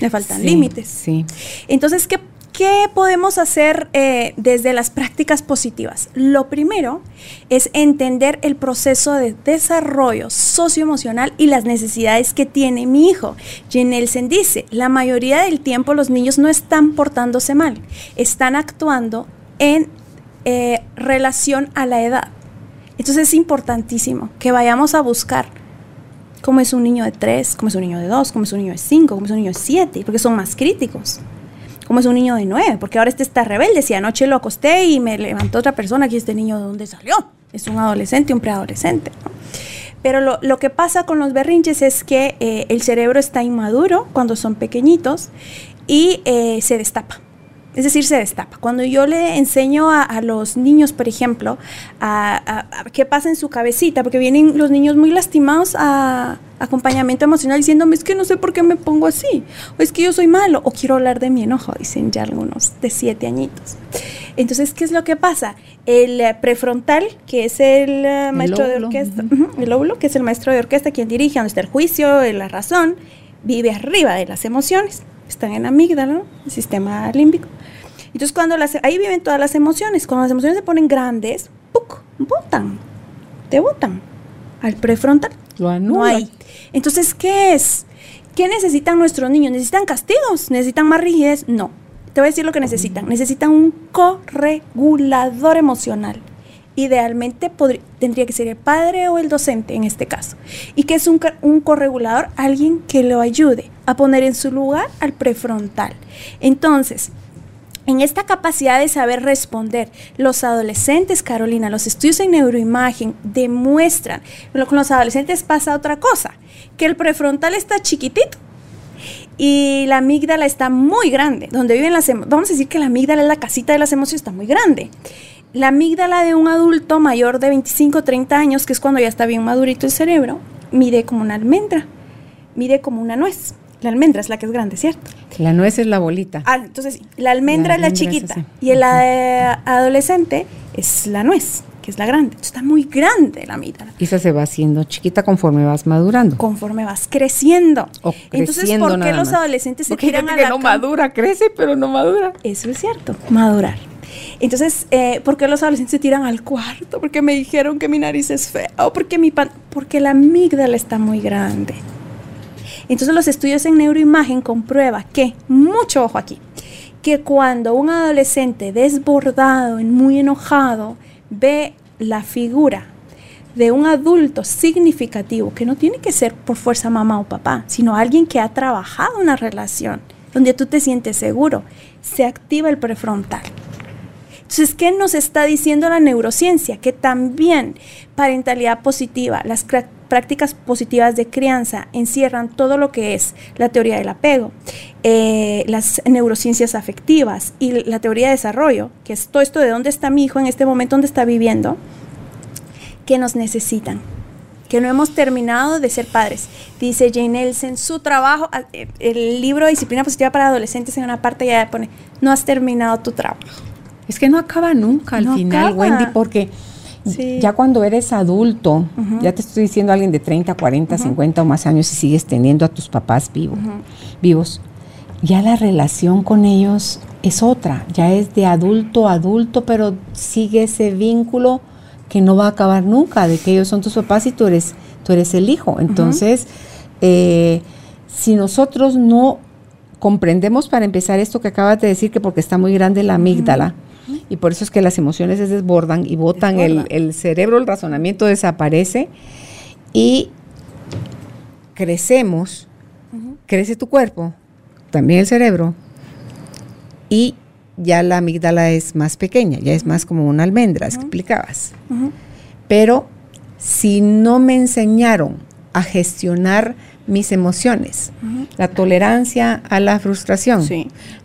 Le faltan límites. Sí. Entonces, ¿qué ¿Qué podemos hacer eh, desde las prácticas positivas? Lo primero es entender el proceso de desarrollo socioemocional y las necesidades que tiene mi hijo. Jenelsen dice, la mayoría del tiempo los niños no están portándose mal, están actuando en eh, relación a la edad. Entonces es importantísimo que vayamos a buscar cómo es un niño de 3, cómo es un niño de 2, cómo es un niño de 5, cómo es un niño de 7, porque son más críticos como es un niño de nueve, porque ahora este está rebelde. Si anoche lo acosté y me levantó otra persona, aquí este niño de dónde salió. Es un adolescente, un preadolescente. Pero lo, que pasa con los berrinches es que eh, el cerebro está inmaduro cuando son pequeñitos y eh, se destapa. Es decir, se destapa. Cuando yo le enseño a, los niños, por ejemplo, a, qué pasa en su cabecita, porque vienen los niños muy lastimados a, acompañamiento emocional diciéndome es que no sé por qué me pongo así, o es que yo soy malo, o quiero hablar de mi enojo, dicen ya algunos de siete añitos. Entonces, ¿qué es lo que pasa? El eh, prefrontal, que es el eh, maestro de orquesta, el lóbulo, que es el maestro de orquesta, quien dirige a nuestro el juicio, la razón, vive arriba de las emociones, están en la amígdala, el sistema límbico. Entonces, cuando las, ahí viven todas las emociones, cuando las emociones se ponen grandes, ¡puc! botan, te botan al prefrontal. Lo No hay. Entonces, ¿qué es? ¿Qué necesitan nuestros niños? ¿Necesitan castigos? ¿Necesitan más rigidez? No. Te voy a decir lo que necesitan. Necesitan un corregulador emocional. Idealmente tendría que ser el padre o el docente en este caso. ¿Y qué es un, un corregulador? Alguien que lo ayude a poner en su lugar al prefrontal. Entonces, en esta capacidad de saber responder, los adolescentes, Carolina, los estudios en neuroimagen demuestran, con los adolescentes pasa otra cosa, que el prefrontal está chiquitito y la amígdala está muy grande, donde viven vamos a decir que la amígdala es la casita de las emociones, está muy grande. La amígdala de un adulto mayor de 25 o 30 años, que es cuando ya está bien madurito el cerebro, mide como una almendra, mide como una nuez. La almendra es la que es grande, ¿cierto? La nuez es la bolita. Ah, entonces. La almendra es la chiquita. y el adolescente es la nuez, que es la grande. Entonces está muy grande la amígdala. Y esa se va haciendo chiquita conforme vas madurando. Conforme vas creciendo. O Entonces, ¿por qué los adolescentes se tiran a la que no madura, crece, pero no madura. Eso es cierto, madurar. Entonces, eh, ¿por qué los adolescentes se tiran al cuarto? Porque me dijeron que mi nariz es fea. O porque mi pan... Porque la amígdala está muy grande. Entonces los estudios en neuroimagen comprueban que, mucho ojo aquí, que cuando un adolescente desbordado, muy enojado, ve la figura de un adulto significativo, que no tiene que ser por fuerza mamá o papá, sino alguien que ha trabajado una relación donde tú te sientes seguro, se activa el prefrontal. Entonces, ¿qué nos está diciendo la neurociencia? Que también parentalidad positiva, las prácticas positivas de crianza encierran todo lo que es la teoría del apego, eh, las neurociencias afectivas y la teoría de desarrollo, que es todo esto de dónde está mi hijo en este momento, dónde está viviendo, que nos necesitan que no hemos terminado de ser padres. Dice Jane Nelson, su trabajo, ah, eh, el libro Disciplina Positiva para Adolescentes en una parte ya pone, no has terminado tu trabajo. Es que no acaba nunca al final, Wendy, porque ya cuando eres adulto, ya te estoy diciendo alguien de 30, 40, 50 o más años y sigues teniendo a tus papás vivos, vivos, ya la relación con ellos es otra, ya es de adulto a adulto, pero sigue ese vínculo que no va a acabar nunca, de que ellos son tus papás y tú eres, tú eres el hijo. Entonces, eh, si nosotros no comprendemos para empezar esto que acabas de decir, que porque está muy grande la amígdala, y por eso es que las emociones se desbordan y botan el, cerebro, el razonamiento desaparece y crecemos, crece tu cuerpo, también el cerebro, y ya la amígdala es más pequeña, ya es más como una almendra, explicabas. Pero si no me enseñaron a gestionar mis emociones, la tolerancia a la frustración,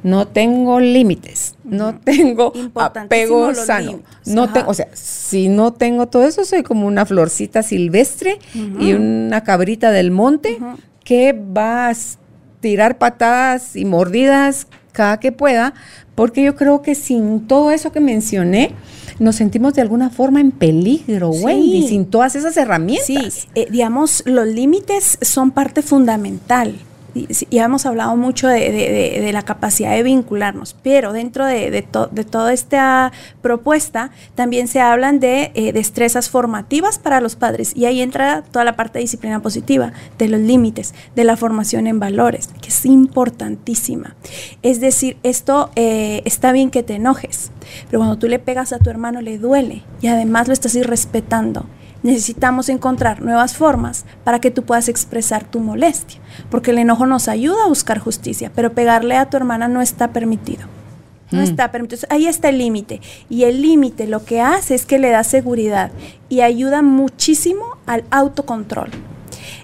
no tengo límites, no tengo apego sano, no tengo, o sea, si no tengo todo eso, soy como una florcita silvestre y una cabrita del monte que va a tirar patadas y mordidas cada que pueda, porque yo creo que sin todo eso que mencioné, nos sentimos de alguna forma en peligro, Wendy, sin todas esas herramientas. Sí, eh, digamos, los límites son parte fundamental ya hemos hablado mucho de, la capacidad de vincularnos, pero dentro de, toda esta propuesta también se hablan de eh, destrezas formativas para los padres y ahí entra toda la parte de disciplina positiva, de los límites, de la formación en valores, que es importantísima. Es decir, esto eh, está bien que te enojes, pero cuando tú le pegas a tu hermano le duele y además lo estás irrespetando necesitamos encontrar nuevas formas para que tú puedas expresar tu molestia, porque el enojo nos ayuda a buscar justicia, pero pegarle a tu hermana no está permitido. No mm. está permitido. Ahí está el límite. Y el límite lo que hace es que le da seguridad y ayuda muchísimo al autocontrol.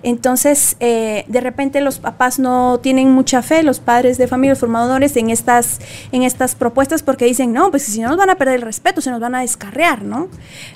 Entonces, eh, de repente los papás no tienen mucha fe, los padres de familia, los formadores, en estas, en estas propuestas porque dicen, no, pues si no nos van a perder el respeto, se nos van a descarrear, ¿no?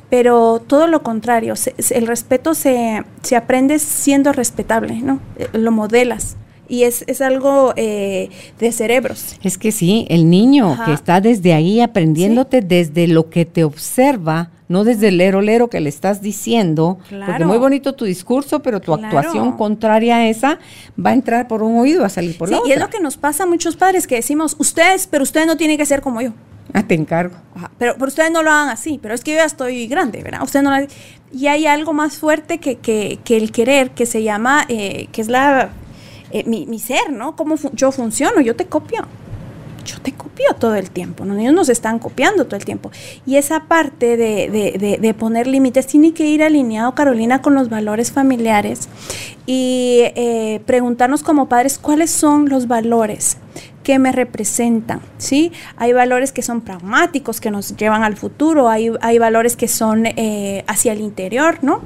Pero todo lo contrario, el respeto se, se aprende siendo respetable, ¿no? Eh, lo modelas y es, es algo eh, de cerebros. Es que sí, el niño que está desde ahí aprendiéndote desde lo que te observa, no desde el lero lero que le estás diciendo, porque muy bonito tu discurso, pero tu actuación contraria a esa va a entrar por un oído, a salir por sí, Y es lo que nos pasa a muchos padres que decimos, ustedes, pero ustedes no tienen que ser como yo. Ah, te encargo. pero, pero ustedes no lo hagan así, pero es que yo ya estoy grande, ¿verdad? Usted no Y hay algo más fuerte que, que, que el querer, que se llama, eh, que es la eh, mi, mi, ser, ¿no? Cómo yo funciono, yo te copio. Yo te copio todo el tiempo, ¿no? ellos nos están copiando todo el tiempo. Y esa parte de, de, de, poner límites tiene que ir alineado, Carolina, con los valores familiares y eh, preguntarnos como padres cuáles son los valores que me representan, ¿sí? Hay valores que son pragmáticos, que nos llevan al futuro, hay, hay valores que son eh, hacia el interior, ¿no?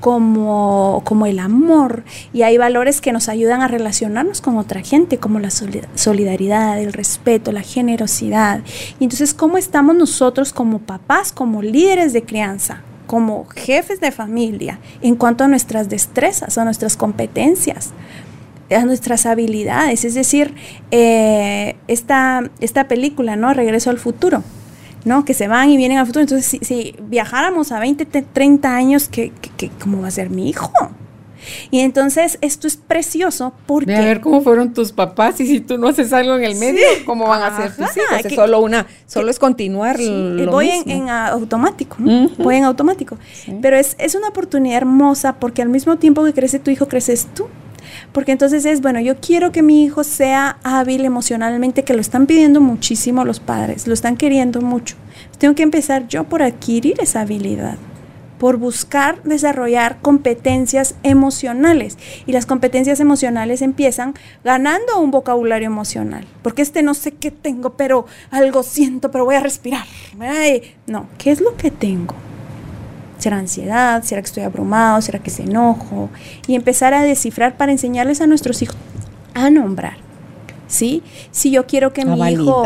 Como, como el amor, y hay valores que nos ayudan a relacionarnos con otra gente, como la solidaridad, el respeto, la generosidad. Y entonces, ¿cómo estamos nosotros como papás, como líderes de crianza? como jefes de familia en cuanto a nuestras destrezas, a nuestras competencias a nuestras habilidades. Es decir, eh, esta, esta película, ¿no? Regreso al futuro. ¿no? Que se van y vienen al futuro. Entonces, si, viajáramos a 20, 30 años, ¿qué, cómo va a ser mi hijo? Y entonces esto es precioso porque... a ver cómo fueron tus papás y si tú no haces algo en el medio, ¿cómo van a ser tus hijos? Es solo una, solo es continuar Voy En, automático, Voy en automático. Pero es, es una oportunidad hermosa porque al mismo tiempo que crece tu hijo, creces tú. Porque entonces es, bueno, yo quiero que mi hijo sea hábil emocionalmente, que lo están pidiendo muchísimo los padres, lo están queriendo mucho. Tengo que empezar yo por adquirir esa habilidad por buscar desarrollar competencias emocionales. Y las competencias emocionales empiezan ganando un vocabulario emocional. Porque este no sé qué tengo, pero algo siento, pero voy a respirar. No, ¿qué es lo que tengo? ¿Será ansiedad? ¿Será que estoy abrumado? ¿Será que se enojo? Y empezar a descifrar para enseñarles a nuestros hijos a nombrar. ¿Sí? Si yo quiero que mi hijo...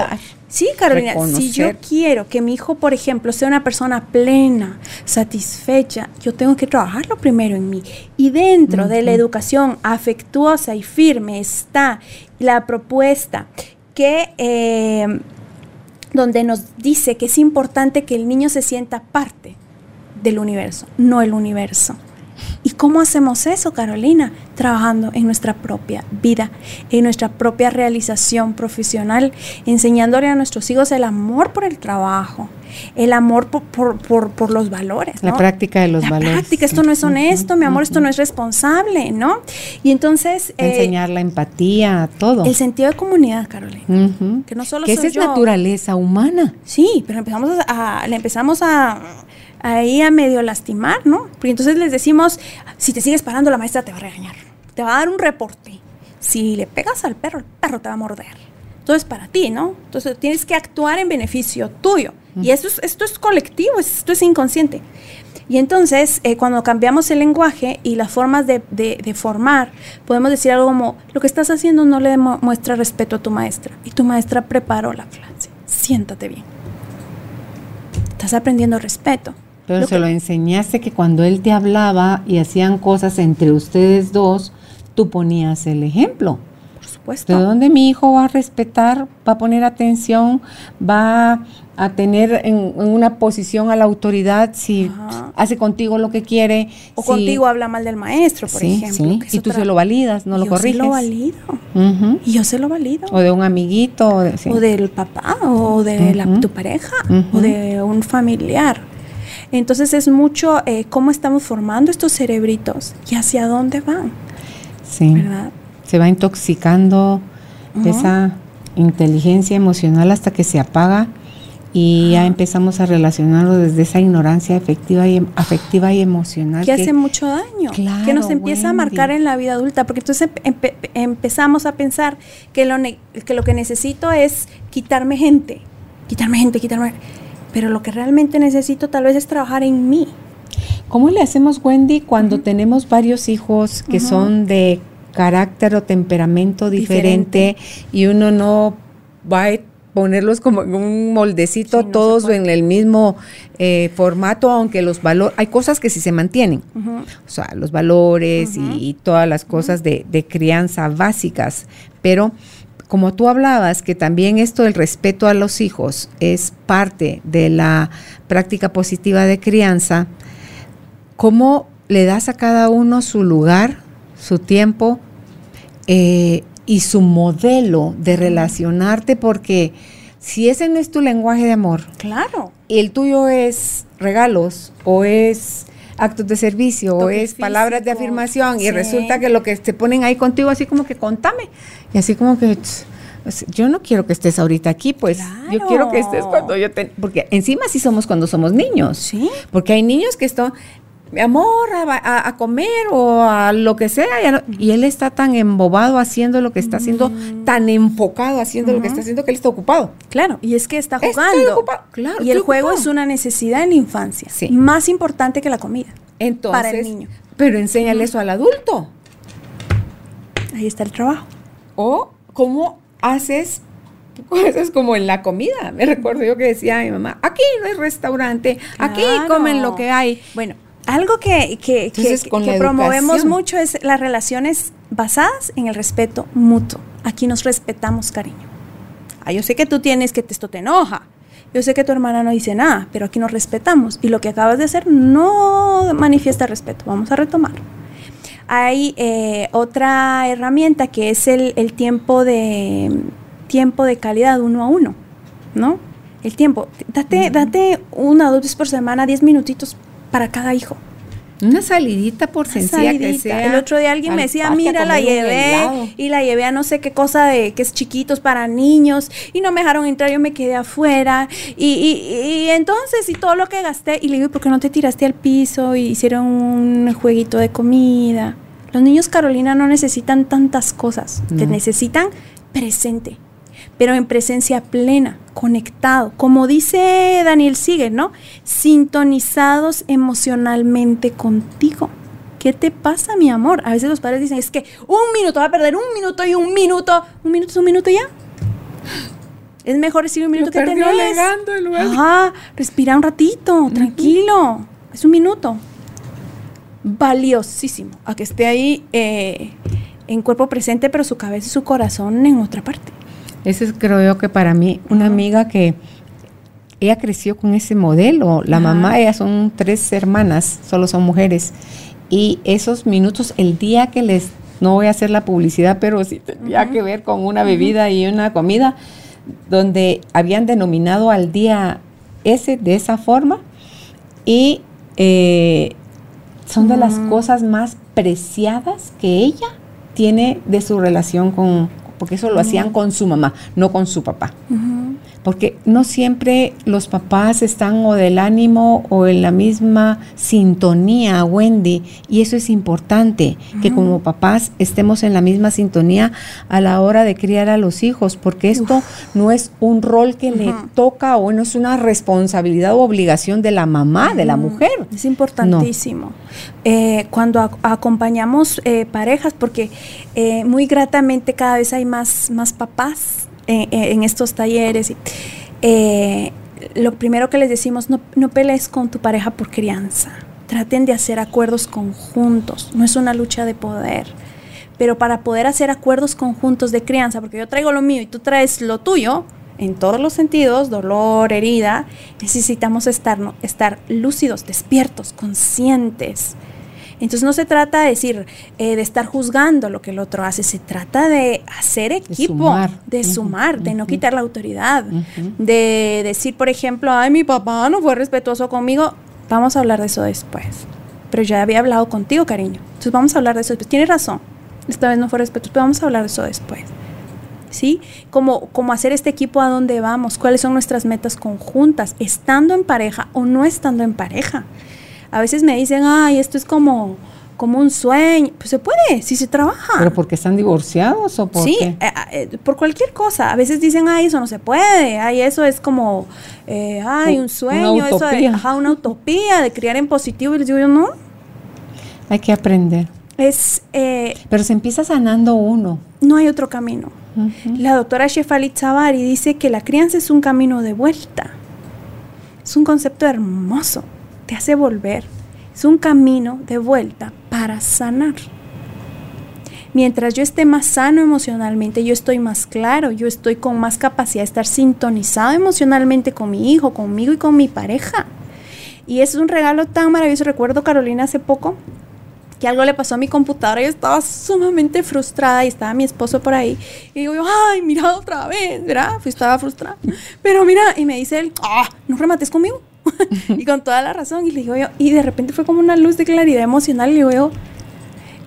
Sí, Carolina, si yo quiero que mi hijo, por ejemplo, sea una persona plena, satisfecha, yo tengo que trabajarlo primero en mí. Y dentro de la educación afectuosa y firme está la propuesta que... Eh, donde nos dice que es importante que el niño se sienta parte del universo, no el universo. ¿Y cómo hacemos eso, Carolina? Trabajando en nuestra propia vida, en nuestra propia realización profesional, enseñándole a nuestros hijos el amor por el trabajo, el amor por, los valores. La práctica de los la valores. Práctica, esto no es honesto, mi amor, esto no es responsable, ¿no? Y entonces... Eh, Enseñar la empatía, todo. El sentido de comunidad, Carolina. Que no solo que esa es naturaleza humana. Sí, pero empezamos a, le empezamos a ahí a medio lastimar, ¿no? Porque entonces les decimos, si te sigues parando la maestra te va a regañar, te va a dar un reporte. Si le pegas al perro, el perro te va a morder. Entonces para ti, ¿no? Entonces tienes que actuar en beneficio tuyo. Y eso es, esto es colectivo, esto es inconsciente. Y entonces, eh, cuando cambiamos el lenguaje y las formas de, de, formar, podemos decir algo como, lo que estás haciendo no le muestra respeto a tu maestra. Y tu maestra preparó la clase. Siéntate bien. Estás aprendiendo respeto. Pero se lo enseñaste que cuando él te hablaba y hacían cosas entre ustedes dos, tú ponías el ejemplo. Por supuesto. ¿De dónde mi hijo va a respetar, va a poner atención, va a tener en, una posición a la autoridad si hace contigo lo que quiere? O contigo habla mal del maestro, por ejemplo. y tú se lo validas, no lo corriges. Yo se lo valido. Y yo se lo valido. O de un amiguito. O, del papá, o de tu pareja, o de un familiar. Entonces es mucho eh, cómo estamos formando estos cerebritos y hacia dónde van. Sí. ¿verdad? Se va intoxicando esa inteligencia emocional hasta que se apaga y ya empezamos a relacionarlo desde esa ignorancia afectiva y, afectiva y emocional. Que, hace mucho daño, que nos empieza a marcar en la vida adulta, porque entonces empezamos a pensar que lo, que lo que necesito es quitarme gente, quitarme gente, quitarme pero lo que realmente necesito tal vez es trabajar en mí. ¿Cómo le hacemos, Wendy, cuando tenemos varios hijos que son de carácter o temperamento diferente, y uno no va a ponerlos como en un moldecito, todos en el mismo eh, formato, aunque los valores, hay cosas que sí se mantienen, o sea, los valores y, todas las cosas de, de crianza básicas, pero como tú hablabas, que también esto del respeto a los hijos es parte de la práctica positiva de crianza, ¿cómo le das a cada uno su lugar, su tiempo eh, y su modelo de relacionarte? Porque si ese no es tu lenguaje de amor, claro, y el tuyo es regalos o es actos de servicio o es palabras de afirmación y resulta que lo que te ponen ahí contigo así como que contame y así como que pues, yo no quiero que estés ahorita aquí, pues yo quiero que estés cuando yo te porque encima sí somos cuando somos niños. Sí. Porque hay niños que están mi amor, a, comer o a lo que sea. y él está tan embobado haciendo lo que está haciendo, mm. tan enfocado haciendo lo que está haciendo que él está ocupado. Claro, y es que está jugando. Claro, y el juego es una necesidad en la infancia, sí. más importante que la comida. Entonces, para el niño. Pero enséñale eso al adulto. Ahí está el trabajo. O cómo haces es como en la comida. Me recuerdo yo que decía a mi mamá, aquí no hay restaurante, aquí comen lo que hay. Bueno, algo que, que, promovemos mucho es las relaciones basadas en el respeto mutuo. Aquí nos respetamos, cariño. Ah, yo sé que tú tienes que esto te enoja. Yo sé que tu hermana no dice nada, pero aquí nos respetamos. Y lo que acabas de hacer no manifiesta respeto. Vamos a retomar. Hay eh, otra herramienta que es el, el, tiempo de tiempo de calidad uno a uno, ¿no? El tiempo. Date, date una o dos veces por semana, diez minutitos para cada hijo. Una salidita por sencilla que sea. El otro día alguien me decía, mira, la llevé y la llevé a no sé qué cosa de que es chiquitos para niños y no me dejaron entrar, yo me quedé afuera y, y, entonces y todo lo que gasté y le digo, ¿por qué no te tiraste al piso y hicieron un jueguito de comida? Los niños, Carolina, no necesitan tantas cosas, te necesitan presente pero en presencia plena, conectado, como dice Daniel Sigue, ¿no? Sintonizados emocionalmente contigo. ¿Qué te pasa, mi amor? A veces los padres dicen, es que un minuto, va a perder un minuto y un minuto. Un minuto es un minuto ya. *gasps* Es mejor decir un minuto que tenés. Ajá, respira un ratito, tranquilo. Es un minuto. Valiosísimo. A que esté ahí eh, en cuerpo presente, pero su cabeza y su corazón en otra parte. Ese es, creo yo, que para mí, una amiga que ella creció con ese modelo. La mamá, ellas son tres hermanas, solo son mujeres. Y esos minutos, el día que les, no voy a hacer la publicidad, pero sí tenía que ver con una bebida y una comida, donde habían denominado al día ese de esa forma. Y eh, son de las cosas más preciadas que ella tiene de su relación con, porque eso lo hacían con su mamá, no con su papá porque no siempre los papás están o del ánimo o en la misma sintonía, Wendy, y eso es importante, que como papás estemos en la misma sintonía a la hora de criar a los hijos, porque esto no es un rol que le toca o no es una responsabilidad o obligación de la mamá, de la mujer. Es importantísimo. Eh, cuando acompañamos eh, parejas, porque eh, muy gratamente cada vez hay más, más papás en, estos talleres. Eh, lo primero que les decimos, no, no pelees con tu pareja por crianza. Traten de hacer acuerdos conjuntos. No es una lucha de poder. Pero para poder hacer acuerdos conjuntos de crianza, porque yo traigo lo mío y tú traes lo tuyo, en todos los sentidos, dolor, herida, necesitamos estar, estar lúcidos, despiertos, conscientes entonces no se trata de decir, eh, de estar juzgando lo que el otro hace, se trata de hacer equipo, de sumar, de, no quitar la autoridad, de decir, por ejemplo, ay, mi papá no fue respetuoso conmigo, vamos a hablar de eso después. Pero ya había hablado contigo, cariño. Entonces vamos a hablar de eso después. Tienes razón, esta vez no fue respetuoso, pero vamos a hablar de eso después. ¿Sí? Como, como hacer este equipo a dónde vamos, cuáles son nuestras metas conjuntas, estando en pareja o no estando en pareja. A veces me dicen, ay, esto es como, como un sueño. Pues se puede, si se trabaja. ¿Pero porque están divorciados o por Sí, eh, eh, por cualquier cosa. A veces dicen, ay, eso no se puede. Ay, eso es como, eh, ay, un sueño. Una eso de, ajá, una utopía de criar en positivo. Y les digo yo, no. Hay que aprender. Es... Pero se empieza sanando uno. No hay otro camino. La doctora Shefali Zavari dice que la crianza es un camino de vuelta. Es un concepto hermoso te hace volver. Es un camino de vuelta para sanar. Mientras yo esté más sano emocionalmente, yo estoy más claro, yo estoy con más capacidad de estar sintonizado emocionalmente con mi hijo, conmigo y con mi pareja. Y es un regalo tan maravilloso. Recuerdo, Carolina, hace poco que algo le pasó a mi computadora. Yo estaba sumamente frustrada y estaba mi esposo por ahí. Y digo yo, ay, mira otra vez, ¿verdad? Fui, estaba frustrada. Pero mira, y me dice él, ah, no remates conmigo. *laughs* y con toda la razón. Y le digo yo, y de repente fue como una luz de claridad emocional. Y digo yo,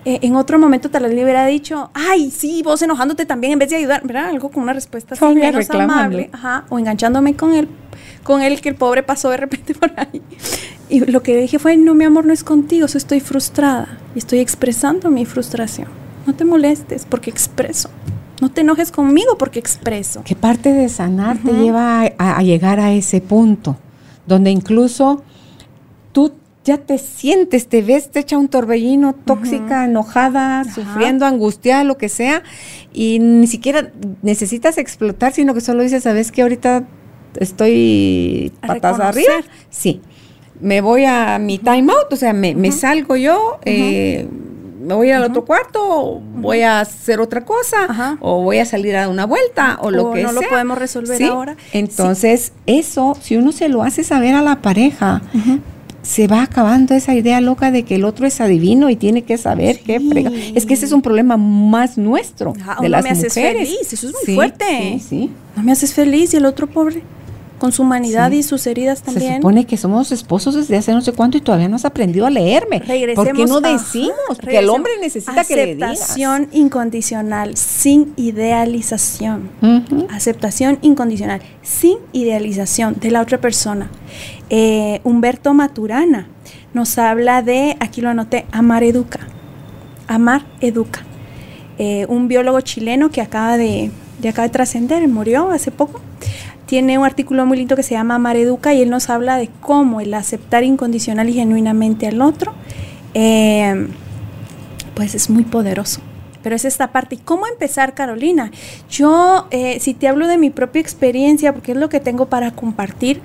eh, en otro momento tal vez le hubiera dicho, ay, sí, vos enojándote también en vez de ayudar, ¿verdad? Algo con una respuesta así menos amable, ajá, o enganchándome con él, con él que el pobre pasó de repente *laughs* por ahí. Y lo que dije fue, no, mi amor, no es contigo, estoy frustrada y estoy expresando mi frustración. No te molestes porque expreso. No te enojes conmigo porque expreso. ¿Qué parte de sanar te lleva a llegar a ese punto? Donde incluso tú ya te sientes, te ves, te echa un torbellino, tóxica, enojada, sufriendo, angustiada, lo que sea, y ni siquiera necesitas explotar, sino que solo dices, ¿sabes que ahorita estoy patas arriba? Sí. Me voy a mi time out, o sea, me, salgo yo, eh, me voy al otro cuarto, voy a hacer otra cosa, o voy a salir a una vuelta, o lo que sea. no lo podemos resolver ahora. Entonces, eso, si uno se lo hace saber a la pareja, se va acabando esa idea loca de que el otro es adivino y tiene que saber qué frega. Es que ese es un problema más nuestro de las no me haces feliz, eso es muy fuerte. Sí, No me haces feliz y el otro pobre con su humanidad y sus heridas también. Se supone que somos esposos desde hace no sé cuánto y todavía no has aprendido a leerme. ¿Por qué no decimos? que el hombre necesita que le digas. Aceptación incondicional, sin idealización. Aceptación incondicional, sin idealización de la otra persona. Eh, Humberto Maturana nos habla de, aquí lo anoté, amar educa. Amar educa. Eh, un biólogo chileno que acaba de acaba de trascender, murió hace poco. Tiene un artículo muy lindo que se llama Amar Educa y él nos habla de cómo el aceptar incondicional y genuinamente al otro, eh, pues es muy poderoso. Pero es esta parte. ¿Y cómo empezar, Carolina? Yo, eh, si te hablo de mi propia experiencia, porque es lo que tengo para compartir,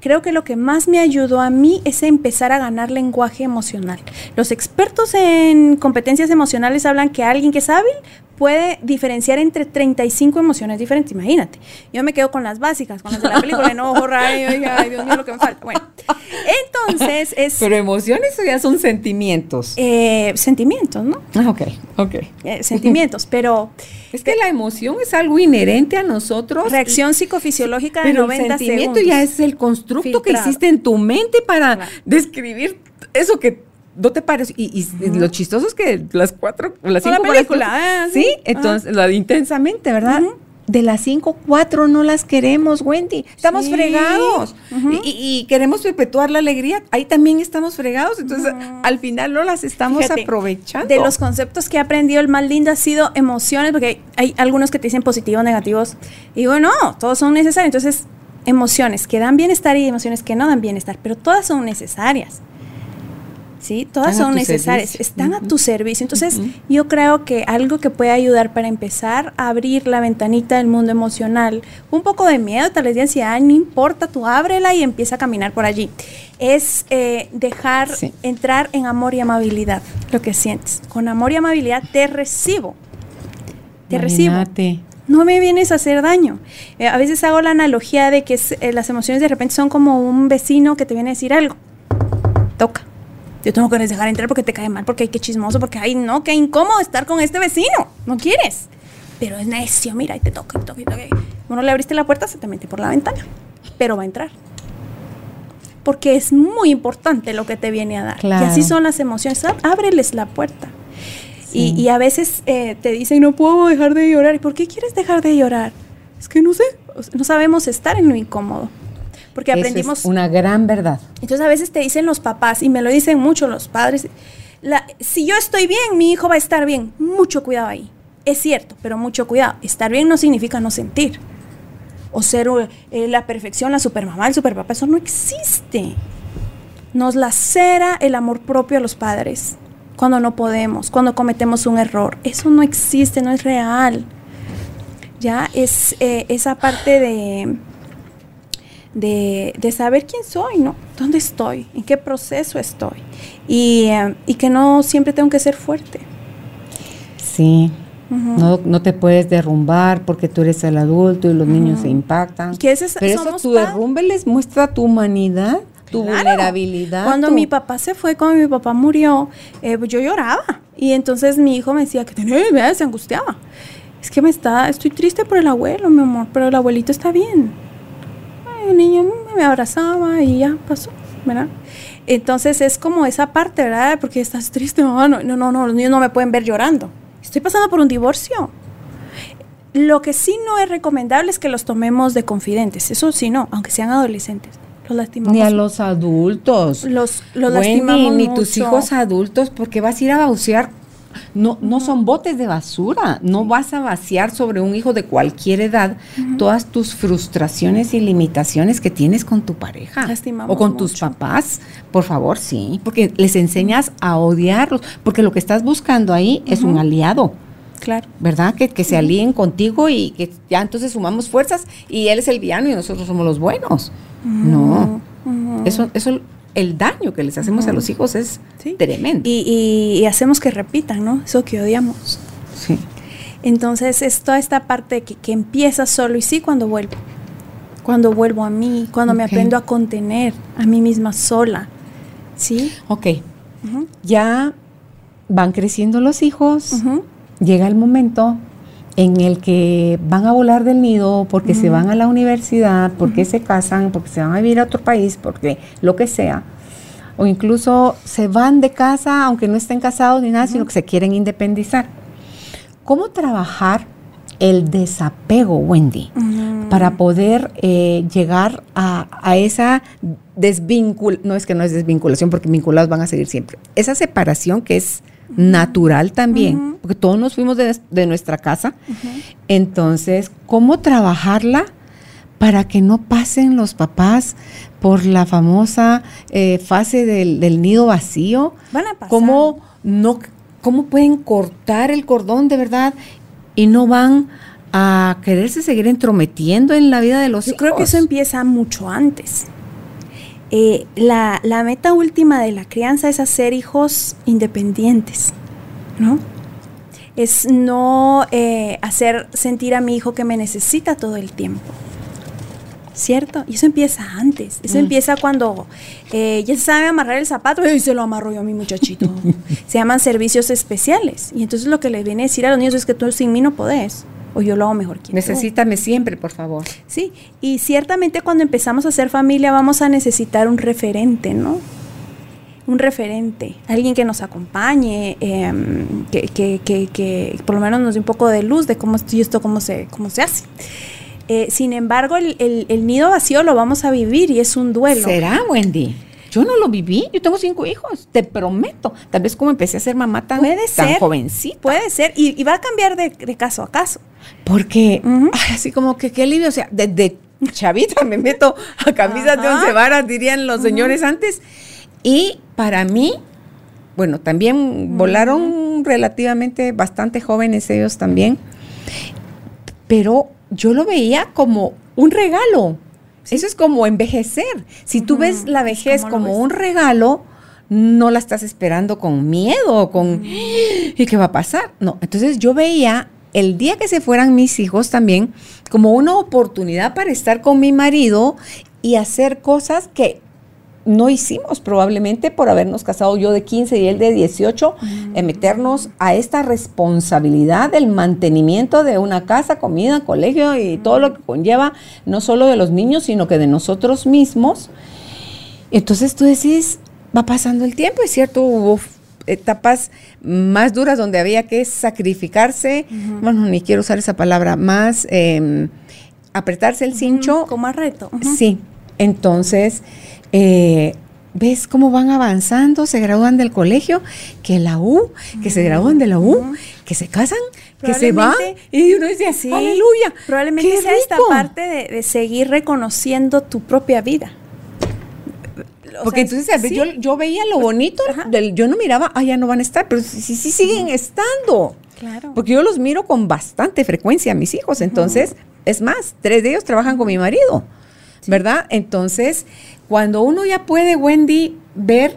creo que lo que más me ayudó a mí es empezar a ganar lenguaje emocional. Los expertos en competencias emocionales hablan que alguien que es hábil puede diferenciar entre 35 emociones diferentes. Imagínate, yo me quedo con las básicas, con las de la película, enojo, rayo, ay, Dios mío, lo que me falta. Bueno, entonces *laughs* es... Pero emociones ya son sentimientos. Eh, sentimientos, ¿no? Ah, ok, ok. Eh, sentimientos, pero... Es que la emoción es algo inherente a nosotros. Reacción psicofisiológica de pero 90 el sentimiento segundos. ya es el constructo que existe en tu mente para Claro. describir eso que no te parece. Y, y lo chistoso es que las cuatro, las la cinco película, películas- ah, sí, sí. entonces la de intensamente, ¿verdad? De las cinco, cuatro no las queremos, Wendy. Estamos Sí. fregados. Ujú. y, y- y queremos perpetuar la alegría. Ahí también estamos fregados. Entonces, al final no las estamos Fíjate, aprovechando. De los conceptos que he aprendido, el más lindo ha sido emociones, porque hay, hay algunos que te dicen positivos, negativos. Y digo, no, todos son necesarios. Entonces, emociones que dan bienestar y emociones que no dan bienestar, pero todas son necesarias. ¿Sí? Todas Están son necesarias, servicio. están a tu servicio. Entonces, yo creo que algo que puede ayudar para empezar a abrir la ventanita del mundo emocional, un poco de miedo, tal vez de ansiedad, no importa, tú ábrela y empieza a caminar por allí. Es eh, dejar Sí. entrar en amor y amabilidad, lo que sientes. Con amor y amabilidad te recibo. Te recibo. No me vienes a hacer daño. Eh, a veces hago la analogía de que es- eh, las emociones de repente son como un vecino que te viene a decir algo. Toca. Yo tengo que dejar entrar porque te cae mal, porque hay que chismoso, porque ay no, qué incómodo estar con este vecino. No quieres. Pero es necio, mira, y te toca, y toca, y toca. Bueno, le abriste la puerta, se te mete por la ventana. Pero va a entrar. Porque es muy importante lo que te viene a dar. Claro. Y así son las emociones. Ábreles la puerta. Y, Sí. y a veces eh, te dicen, no puedo dejar de llorar. ¿Y por qué quieres dejar de llorar? Es que no sé, no sabemos estar en lo incómodo. Porque Eso aprendimos... es una gran verdad. Entonces a veces te dicen los papás, y me lo dicen mucho los padres, la- si yo estoy bien, mi hijo va a estar bien. Mucho cuidado ahí. Es cierto, pero mucho cuidado. Estar bien no significa no sentir. O ser eh, la perfección, la supermamá, el superpapá. Eso no existe. Nos lacera el amor propio a los padres cuando no podemos, cuando cometemos un error. Eso no existe, no es real. Ya es eh, esa parte de, de, de saber quién soy, ¿no? ¿Dónde estoy? ¿En qué proceso estoy? Y, eh, y que no siempre tengo que ser fuerte. Sí. No, no te puedes derrumbar porque tú eres el adulto y los niños se impactan. Que ese Pero eso tu derrumbe les muestra tu humanidad, tu Claro. vulnerabilidad. Cuando tu- mi papá se fue, cuando mi papá murió, eh, yo lloraba. Y entonces mi hijo me decía que tenía, se angustiaba. Es que me está, estoy triste por el abuelo, mi amor, pero el abuelito está bien. El niño me abrazaba y ya pasó, ¿verdad? Entonces es como esa parte, ¿verdad? Porque estás triste, mamá. No, no, no, los niños no me pueden ver llorando. Estoy pasando por un divorcio. Lo que sí no es recomendable es que los tomemos de confidentes. Eso sí no, aunque sean adolescentes. Los lastimamos. Ni a los adultos. Los, los Wendy, lastimamos ni tus mucho. hijos adultos, porque vas a ir a vaciar. No, no son botes de basura. No vas a vaciar sobre un hijo de cualquier edad todas tus frustraciones y limitaciones que tienes con tu pareja. O con tus papás. Por favor, sí. Porque les enseñas a odiarlos. Porque lo que estás buscando ahí es un aliado. Claro. ¿verdad? Que, que se alíen contigo y que ya entonces sumamos fuerzas y él es el villano y nosotros somos los buenos. No, eso, eso, el daño que les hacemos a los hijos es Sí. tremendo. Y, y- y hacemos que repitan, ¿no? Eso que odiamos. sí. Entonces es toda esta parte que, que empieza solo y sí cuando vuelvo. Cuando vuelvo a mí, cuando me aprendo a contener a mí misma sola. ¿Sí? Ok, ya van creciendo los hijos, llega el momento en el que van a volar del nido porque se van a la universidad, porque se casan, porque se van a vivir a otro país, porque lo que sea. O incluso se van de casa, aunque no estén casados ni nada, sino que se quieren independizar. ¿Cómo trabajar el desapego, Wendy, para poder eh, llegar a, a esa desvinculación? No es que no es desvinculación, porque vinculados van a seguir siempre. Esa separación que es natural también, porque todos nos fuimos de, nuestra casa. Entonces, ¿cómo trabajarla para que no pasen los papás por la famosa eh, fase del, nido vacío? Van a pasar. ¿Cómo, no, ¿Cómo pueden cortar el cordón de verdad y no van a quererse seguir entrometiendo en la vida de los Yo hijos? creo que eso empieza mucho antes. Eh, la, meta última de la crianza es hacer hijos independientes, ¿no? Es no eh, hacer sentir a mi hijo que me necesita todo el tiempo. ¿Cierto? Y eso empieza antes. Eso mm. empieza cuando eh, ya se sabe amarrar el zapato y se lo amarro yo a mi muchachito. *laughs* se llaman servicios especiales. Y entonces lo que le viene a decir a los niños es que tú sin mí no podés o yo lo hago mejor que Necesítame siempre, por favor. Sí, y ciertamente cuando empezamos a hacer familia vamos a necesitar un referente, ¿no? Un referente, alguien que nos acompañe, em, que, que, que, que, por lo menos nos dé un poco de luz de cómo esto, cómo se, cómo se hace. Eh, sin embargo, el, el, el, nido vacío lo vamos a vivir y es un duelo. ¿Será, Wendy? Yo no lo viví, yo tengo cinco hijos, te prometo. Tal vez como empecé a ser mamá tan, puede ser, jovencita. Puede ser, y, va a cambiar de, caso a caso. Porque, así como que qué alivio, o sea, desde chavita me meto a camisas de once varas, dirían los señores antes. Y para mí, bueno, también volaron relativamente bastante jóvenes ellos también, pero yo lo veía como un regalo. Eso es como envejecer. Si tú ves la vejez como un regalo, no la estás esperando con miedo, con *gasps* ¿y qué va a pasar? No, entonces yo veía el día que se fueran mis hijos también como una oportunidad para estar con mi marido y hacer cosas que no hicimos probablemente por habernos casado yo de 15 y él de 18, en meternos a esta responsabilidad del mantenimiento de una casa, comida, colegio y todo lo que conlleva, no solo de los niños, sino que de nosotros mismos. Entonces tú decís, va pasando el tiempo, es cierto, hubo etapas más duras donde había que sacrificarse, bueno, ni quiero usar esa palabra, más em, apretarse el cincho. Como más reto. Sí, entonces eh, ves cómo van avanzando, se gradúan del colegio, que la U, que se gradúan de la U, que se casan, que se van, y uno dice, así, aleluya. Probablemente sea esta parte de, seguir reconociendo tu propia vida. Porque entonces yo, veía lo bonito, del, yo no miraba, ah, ya no van a estar, pero sí, sí, siguen estando. Claro. Porque yo los miro con bastante frecuencia a mis hijos, entonces, es más, tres de ellos trabajan con mi marido. ¿verdad? Entonces, cuando uno ya puede, Wendy, ver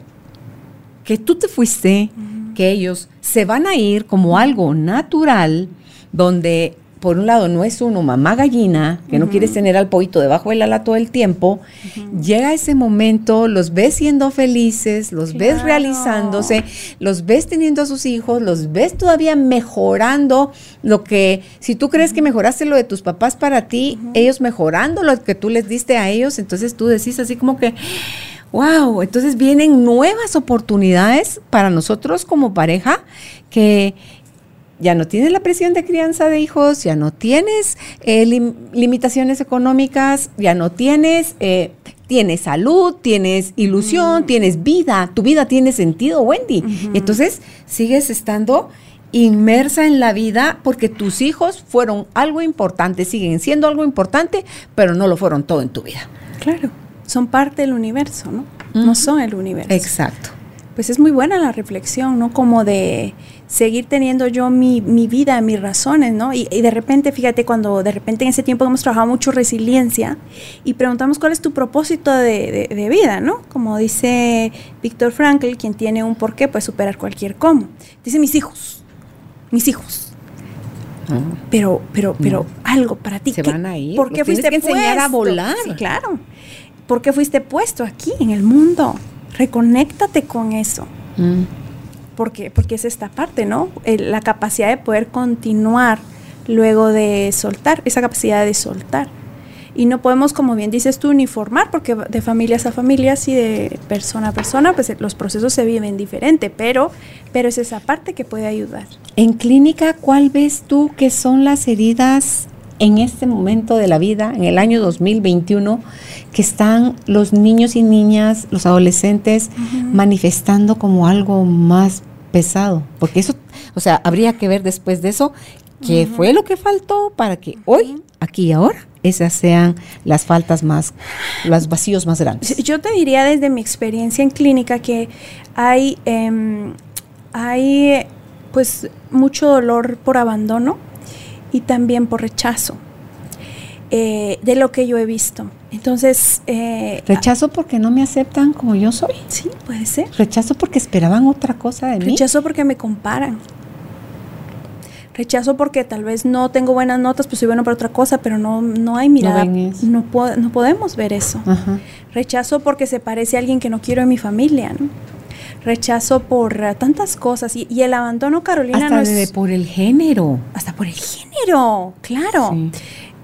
que tú te fuiste, que ellos se van a ir como algo natural, donde por un lado no es uno mamá gallina, que no quieres tener al poito debajo del ala todo el tiempo, llega ese momento, los ves siendo felices, los ves realizándose, los ves teniendo a sus hijos, los ves todavía mejorando lo que, si tú crees que mejoraste lo de tus papás para ti, ellos mejorando lo que tú les diste a ellos, entonces tú decís así como que... Wow, entonces vienen nuevas oportunidades para nosotros como pareja que, ya no tienes la presión de crianza de hijos, ya no tienes eh, limitaciones económicas, ya no tienes, eh, tienes salud, tienes ilusión, mm. tienes vida, tu vida tiene sentido, Wendy. Entonces sigues estando inmersa en la vida porque tus hijos fueron algo importante, siguen siendo algo importante, pero no lo fueron todo en tu vida. Claro, son parte del universo, ¿no? No son el universo. Exacto. Pues es muy buena la reflexión, ¿no? Como de seguir teniendo yo mi, mi vida, mis razones, ¿no? Y, de repente, fíjate, cuando de repente en ese tiempo hemos trabajado mucho resiliencia y preguntamos cuál es tu propósito de, de, vida, ¿no? Como dice Víctor Frankl, quien tiene un porqué, puede superar cualquier cómo. Dice mis hijos, mis hijos. Ah. Pero, pero, pero algo para ti. Se van a ir. ¿Por qué fuiste que enseñar a volar? Sí, claro. ¿Por qué fuiste puesto aquí en el mundo? Reconéctate con eso. Mm porque, porque es esta parte, ¿no? la capacidad de poder continuar luego de soltar, esa capacidad de soltar. Y no podemos, como bien dices tú, uniformar, porque de familias a familias y de persona a persona, pues los procesos se viven diferente, pero, pero es esa parte que puede ayudar. En clínica, ¿cuál ves tú que son las heridas en este momento de la vida, en el año 2021, que están los niños y niñas, los adolescentes, manifestando como algo más pesado, porque eso, o sea, habría que ver después de eso qué fue lo que faltó para que hoy, aquí y ahora, esas sean las faltas más, los vacíos más grandes. Yo te diría desde mi experiencia en clínica que hay, em, hay pues mucho dolor por abandono y también por rechazo. Eh, de lo que yo he visto. Entonces... Eh, ¿Rechazo porque no me aceptan como yo soy? Sí, puede ser. ¿Rechazo porque esperaban otra cosa de mí? Rechazo porque me comparan. Rechazo porque tal vez no tengo buenas notas, pues soy bueno para otra cosa, pero no, no hay mirada. No, no, no podemos ver eso. Rechazo porque se parece a alguien que no quiero en mi familia, ¿no? rechazo por tantas cosas y, el abandono, Carolina, hasta no es, por el género. Hasta por el género, claro.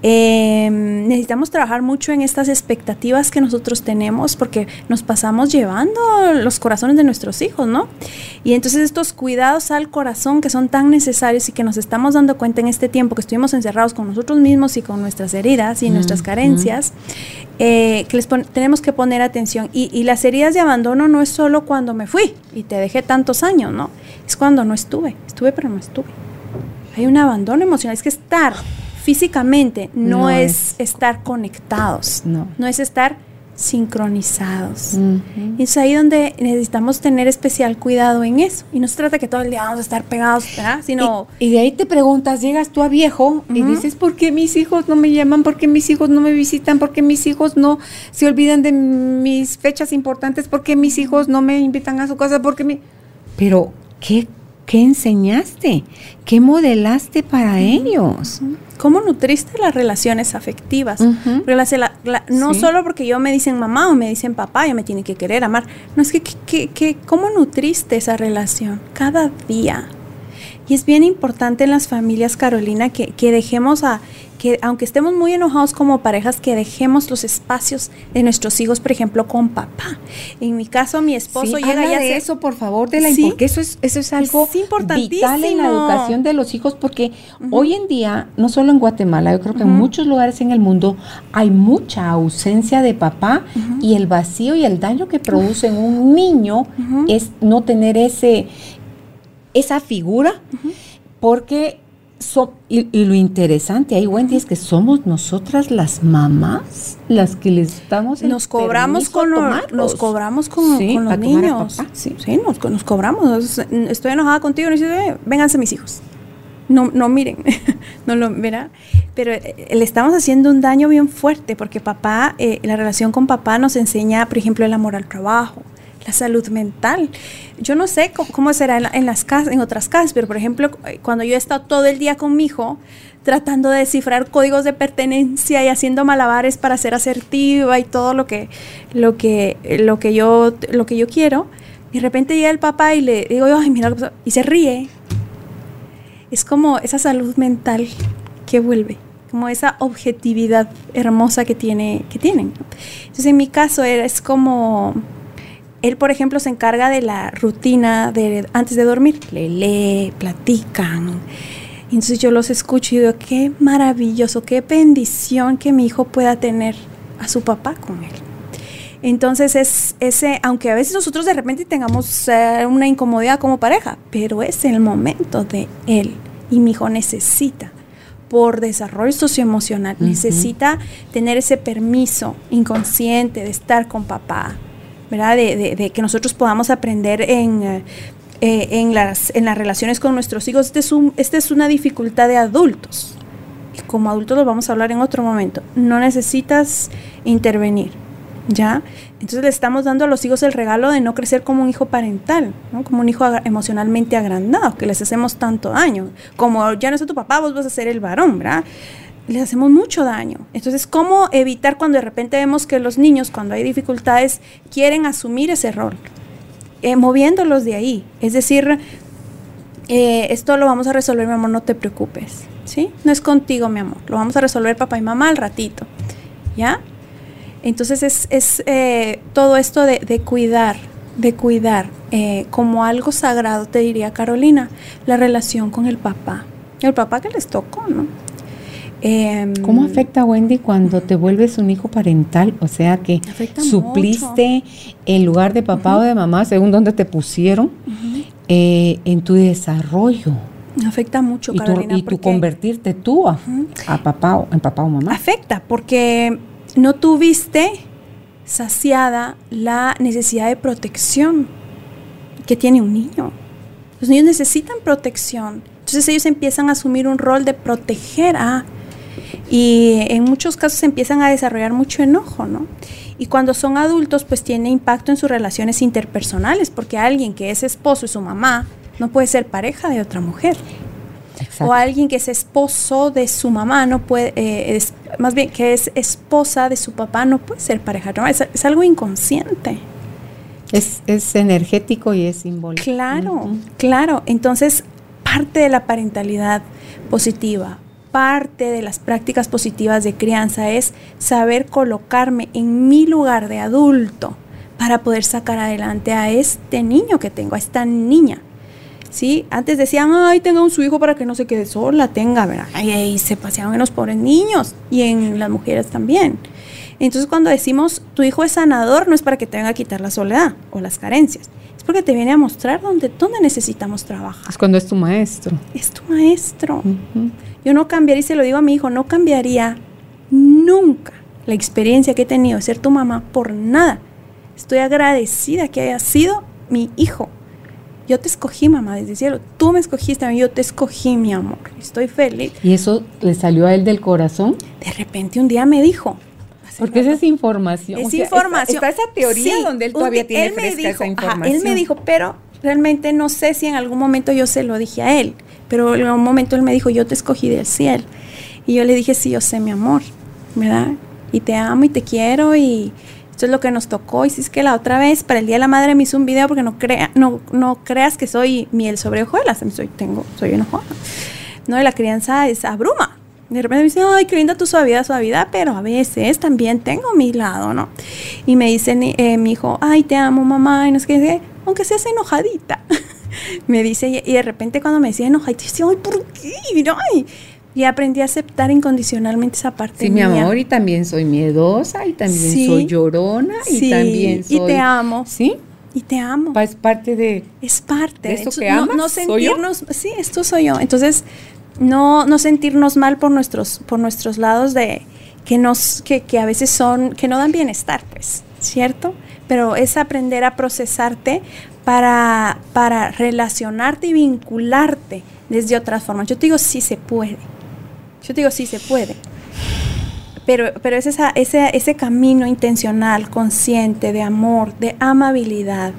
Em, necesitamos trabajar mucho en estas expectativas que nosotros tenemos porque nos pasamos llevando los corazones de nuestros hijos, ¿no? Y entonces estos cuidados al corazón que son tan necesarios y que nos estamos dando cuenta en este tiempo que estuvimos encerrados con nosotros mismos y con nuestras heridas y nuestras carencias, eh, que les tenemos que poner atención. Y, y las heridas de abandono no es solo cuando me fui y te dejé tantos años, ¿no? Es cuando no estuve, estuve pero no estuve. Hay un abandono emocional, es que estar físicamente, no, es, estar conectados, no. no es estar sincronizados. Y es ahí donde necesitamos tener especial cuidado en eso. Y no se trata que todo el día vamos a estar pegados, ¿verdad? Sino... Y, de ahí te preguntas, llegas tú a viejo y dices, ¿por qué mis hijos no me llaman? ¿Por qué mis hijos no me visitan? ¿Por qué mis hijos no se olvidan de mis fechas importantes? ¿Por qué mis hijos no me invitan a su casa? ¿Por qué Pero, ¿qué ¿Qué enseñaste? ¿Qué modelaste para ellos? ¿Cómo nutriste las relaciones afectivas? no solo porque yo me dicen mamá o me dicen papá, yo me tiene que querer, amar. No es que, que, que, ¿cómo nutriste esa relación? Cada día. Y es bien importante en las familias, Carolina, que, que dejemos a, que aunque estemos muy enojados como parejas, que dejemos los espacios de nuestros hijos, por ejemplo, con papá. En mi caso, mi esposo llega y de eso, por favor, de la porque eso es eso es algo vital en la educación de los hijos, porque hoy en día, no solo en Guatemala, yo creo que en muchos lugares en el mundo hay mucha ausencia de papá y el vacío y el daño que produce en un niño es no tener ese esa figura, porque y, lo interesante ahí, Wendy, es que somos nosotras las mamás las que les damos el nos cobramos con nos cobramos con, los niños. sí, sí nos, nos, cobramos. Estoy enojada contigo, y dice, eh, vénganse mis hijos. No, no miren, *laughs* no lo verá. Pero eh, le estamos haciendo un daño bien fuerte porque papá, eh, la relación con papá nos enseña, por ejemplo, el amor al trabajo, la salud mental. Yo no sé cómo, será en, las casas, en otras casas, pero por ejemplo, cuando yo he estado todo el día con mi hijo tratando de descifrar códigos de pertenencia y haciendo malabares para ser asertiva y todo lo que, lo que, lo que, yo, lo que yo quiero, y de repente llega el papá y le digo, ay, mira, y se ríe. Es como esa salud mental que vuelve como esa objetividad hermosa que tiene que tienen. Entonces en mi caso es como él, por ejemplo, se encarga de la rutina de antes de dormir. Le lee, platican. Entonces yo los escucho y digo, qué maravilloso, qué bendición que mi hijo pueda tener a su papá con él. Entonces es ese, aunque a veces nosotros de repente tengamos eh, una incomodidad como pareja, pero es el momento de él y mi hijo necesita por desarrollo socioemocional, necesita tener ese permiso inconsciente de estar con papá, de, que nosotros podamos aprender en, eh, en, las, en las relaciones con nuestros hijos. Esta es, este es una dificultad de adultos. Como adultos lo vamos a hablar en otro momento. No necesitas intervenir, ¿ya? Entonces le estamos dando a los hijos el regalo de no crecer como un hijo parental, como un hijo emocionalmente agrandado, que les hacemos tanto daño. Como ya no es tu papá, vos vas a ser el varón, ¿verdad? Les hacemos mucho daño. Entonces, ¿cómo evitar cuando de repente vemos que los niños, cuando hay dificultades, quieren asumir ese rol? Eh, moviéndolos de ahí. Es decir, eh, esto lo vamos a resolver, mi amor, no te preocupes. ¿Sí? No es contigo, mi amor. Lo vamos a resolver papá y mamá al ratito. ¿Ya? Entonces es, eh, todo esto de, de, cuidar, de cuidar como algo sagrado, te diría Carolina, la relación con el papá. El papá que les tocó, ¿no? Em, ¿Cómo afecta, Wendy, cuando te vuelves un hijo parental? O sea, que supliste en lugar de papá o de mamá, según donde te pusieron, eh, en tu desarrollo. Afecta mucho, y tu, Carolina. y tu porque- convertirte tú a, a papá o, en papá o mamá. Afecta porque no tuviste saciada la necesidad de protección que tiene un niño. Los niños necesitan protección. Entonces ellos empiezan a asumir un rol de proteger a... Y en muchos casos empiezan a desarrollar mucho enojo, ¿no? Y cuando son adultos, pues tiene impacto en sus relaciones interpersonales, porque alguien que es esposo y su mamá no puede ser pareja de otra mujer Exacto. o alguien que es esposo de su mamá no puede eh, es más bien que es esposa de su papá no puede ser pareja no es, es algo inconsciente es, es energético y es simbólico. claro claro entonces parte de la parentalidad positiva parte de las prácticas positivas de crianza es saber colocarme en mi lugar de adulto para poder sacar adelante a este niño que tengo a esta niña ¿sí? Antes decían, ay, tenga un su hijo para que no se quede sola, tenga, ¿verdad? Y se paseaban en los pobres niños y en las mujeres también. Entonces cuando decimos, tu hijo es sanador, no es para que te venga a quitar la soledad o las carencias, es porque te viene a mostrar dónde, dónde necesitamos trabajar. Es cuando es tu maestro. Es tu maestro. Ujú. Yo no cambiaría, y se lo digo a mi hijo, no cambiaría nunca la experiencia que he tenido de ser tu mamá por nada. Estoy agradecida que haya sido mi hijo. Yo te escogí, mamá, desde el cielo. Tú me escogiste, a mí, yo te escogí, mi amor. Estoy feliz. ¿Y eso le salió a él del corazón? De repente un día me dijo. Porque esa es información. Es o sea, información. Está, está esa teoría Sí, donde él todavía tiene él me dijo, esa ajá, él me dijo, pero realmente no sé si en algún momento yo se lo dije a él. Pero en algún momento él me dijo, yo te escogí del cielo. Y yo le dije, sí, yo sé, mi amor, ¿verdad? Y te amo y te quiero y esto es lo que nos tocó. Y si es que la otra vez, para el Día de la Madre, me hizo un video porque no, crea, no, no creas que soy miel sobre hojuelas. Soy, tengo, soy enojona. No, y la crianza es abruma. De repente me dice, ay, qué linda tu suavidad, suavidad, pero a veces también tengo mi lado, ¿no? Y me dice eh, mi hijo, ay, te amo, mamá, y no sé qué, aunque seas enojadita. *laughs* me dice, y, de repente cuando me decía enojadita, yo decía, ay, ¿por qué? Ay. Y aprendí a aceptar incondicionalmente esa parte Sí, mi amor, y también soy miedosa, y también Sí. soy llorona, y Sí, también soy... y te amo. Sí, Y te amo. Es parte de... es parte ¿De que no, amas? no ¿Soy yo? sentirnos sí esto soy yo entonces no no sentirnos mal por nuestros por nuestros lados de que nos que, que a veces son que no dan bienestar pues cierto pero es aprender a procesarte para para relacionarte y vincularte desde otras formas. Yo te digo sí se puede. Yo te digo sí se puede. Pero, pero es esa, ese, ese camino intencional, consciente, de amor, de amabilidad,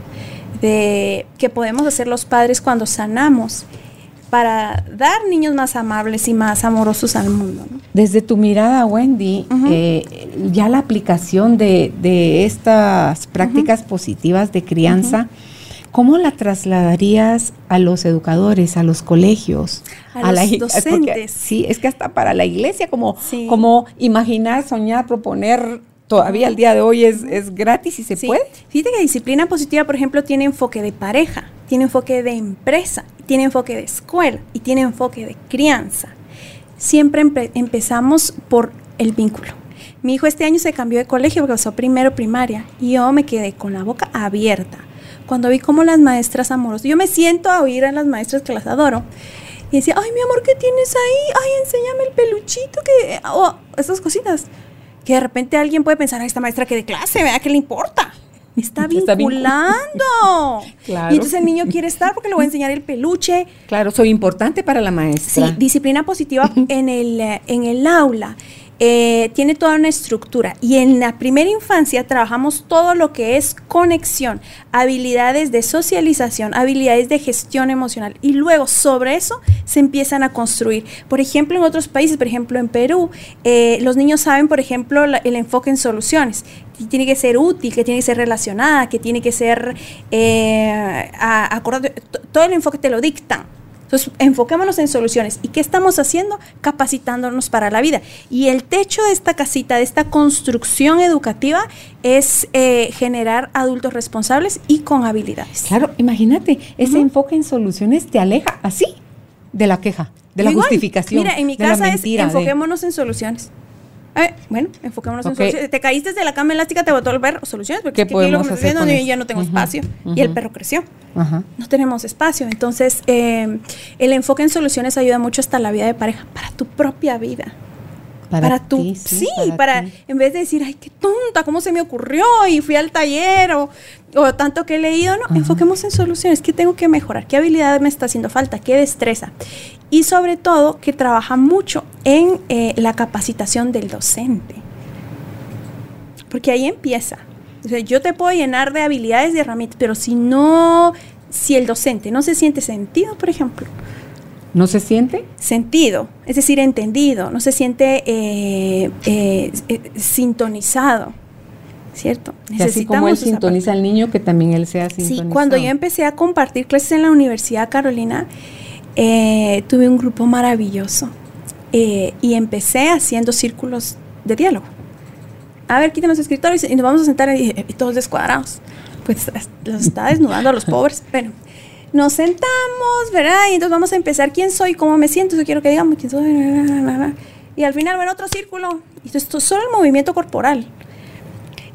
de que podemos hacer los padres cuando sanamos para dar niños más amables y más amorosos al mundo. ¿no? Desde tu mirada, Wendy, eh, ya la aplicación de, de estas prácticas positivas de crianza, ¿cómo la trasladarías a los educadores, a los colegios? A los ig- porque- docentes. sí, es que hasta para la iglesia, como, Sí. como imaginar, soñar, proponer, todavía al día de hoy es, es gratis y se Sí. puede. Fíjate que disciplina positiva, por ejemplo, tiene enfoque de pareja, tiene enfoque de empresa, tiene enfoque de escuela y tiene enfoque de crianza. Siempre empe- empezamos por el vínculo. Mi hijo este año se cambió de colegio porque pasó primero primaria y yo me quedé con la boca abierta cuando vi cómo las maestras amorosas, yo me siento a oír a las maestras que las adoro y decía, ay mi amor, ¿qué tienes ahí? Ay, enséñame el peluchito que... O esas cositas que de repente alguien puede pensar, a esta maestra que de clase, vea ¿qué le importa? Está *laughs* Está vincul- vinculando. *laughs* Claro. Y entonces el niño quiere estar porque le voy a enseñar el peluche. Claro, soy importante para la Sí, maestra. disciplina positiva *laughs* en el, eh, en el aula. Eh, tiene toda una estructura y en la primera infancia trabajamos todo lo que es conexión, habilidades de socialización, habilidades de gestión emocional y luego sobre eso se empiezan a construir. Por ejemplo, en otros países, por ejemplo en Perú, eh, los niños saben, por ejemplo, el enfoque en soluciones, que tiene que ser útil, que tiene que ser relacionada, que tiene que ser eh, a- acorde- t- todo el enfoque te lo dictan. Entonces, enfoquémonos en soluciones. ¿Y qué estamos haciendo? Capacitándonos para la vida. Y el techo de esta casita, de esta construcción educativa, es eh, generar adultos responsables y con habilidades. Claro, imagínate, ese enfoque en soluciones te aleja así de la queja, de la Igual, justificación. Mira, en mi casa es de- enfoquémonos en soluciones. Eh, bueno, enfoquémonos en soluciones. Te caíste de la cama elástica, te botó el perro, soluciones, porque es que aquí lo que me estoy viendo, ya no tengo espacio. Y el perro creció. No tenemos espacio. Entonces, eh, el enfoque en soluciones ayuda mucho hasta la vida de pareja, para tu propia vida. Para, tu, sí, para, en vez de decir, ay, qué tonta, cómo se me ocurrió y fui al taller o, tanto que he leído, no, enfoquemos en soluciones, ¿qué tengo que mejorar? ¿Qué habilidad me está haciendo falta? ¿Qué destreza? Y sobre todo, que trabaja mucho en eh, la capacitación del docente. Porque ahí empieza. O sea, yo te puedo llenar de habilidades y herramientas, pero si no, si el docente no se siente sentido, por ejemplo, ¿No se siente? Sentido, es decir, entendido, no se siente eh, eh, eh, sintonizado, ¿cierto? Y así como él sintoniza al niño, que también él sea sintonizado. Sí, cuando yo empecé a compartir clases en la Universidad Carolina, tuve un grupo maravilloso y empecé haciendo círculos de diálogo. A ver, quiten los escritores y nos vamos a sentar y, todos descuadrados. Pues los está desnudando a los pobres. *laughs* Bueno, nos sentamos, ¿verdad? Y entonces vamos a empezar quién soy, cómo me siento, yo quiero que digamos quién soy. Y al final, bueno, otro círculo. Y esto es solo el movimiento corporal.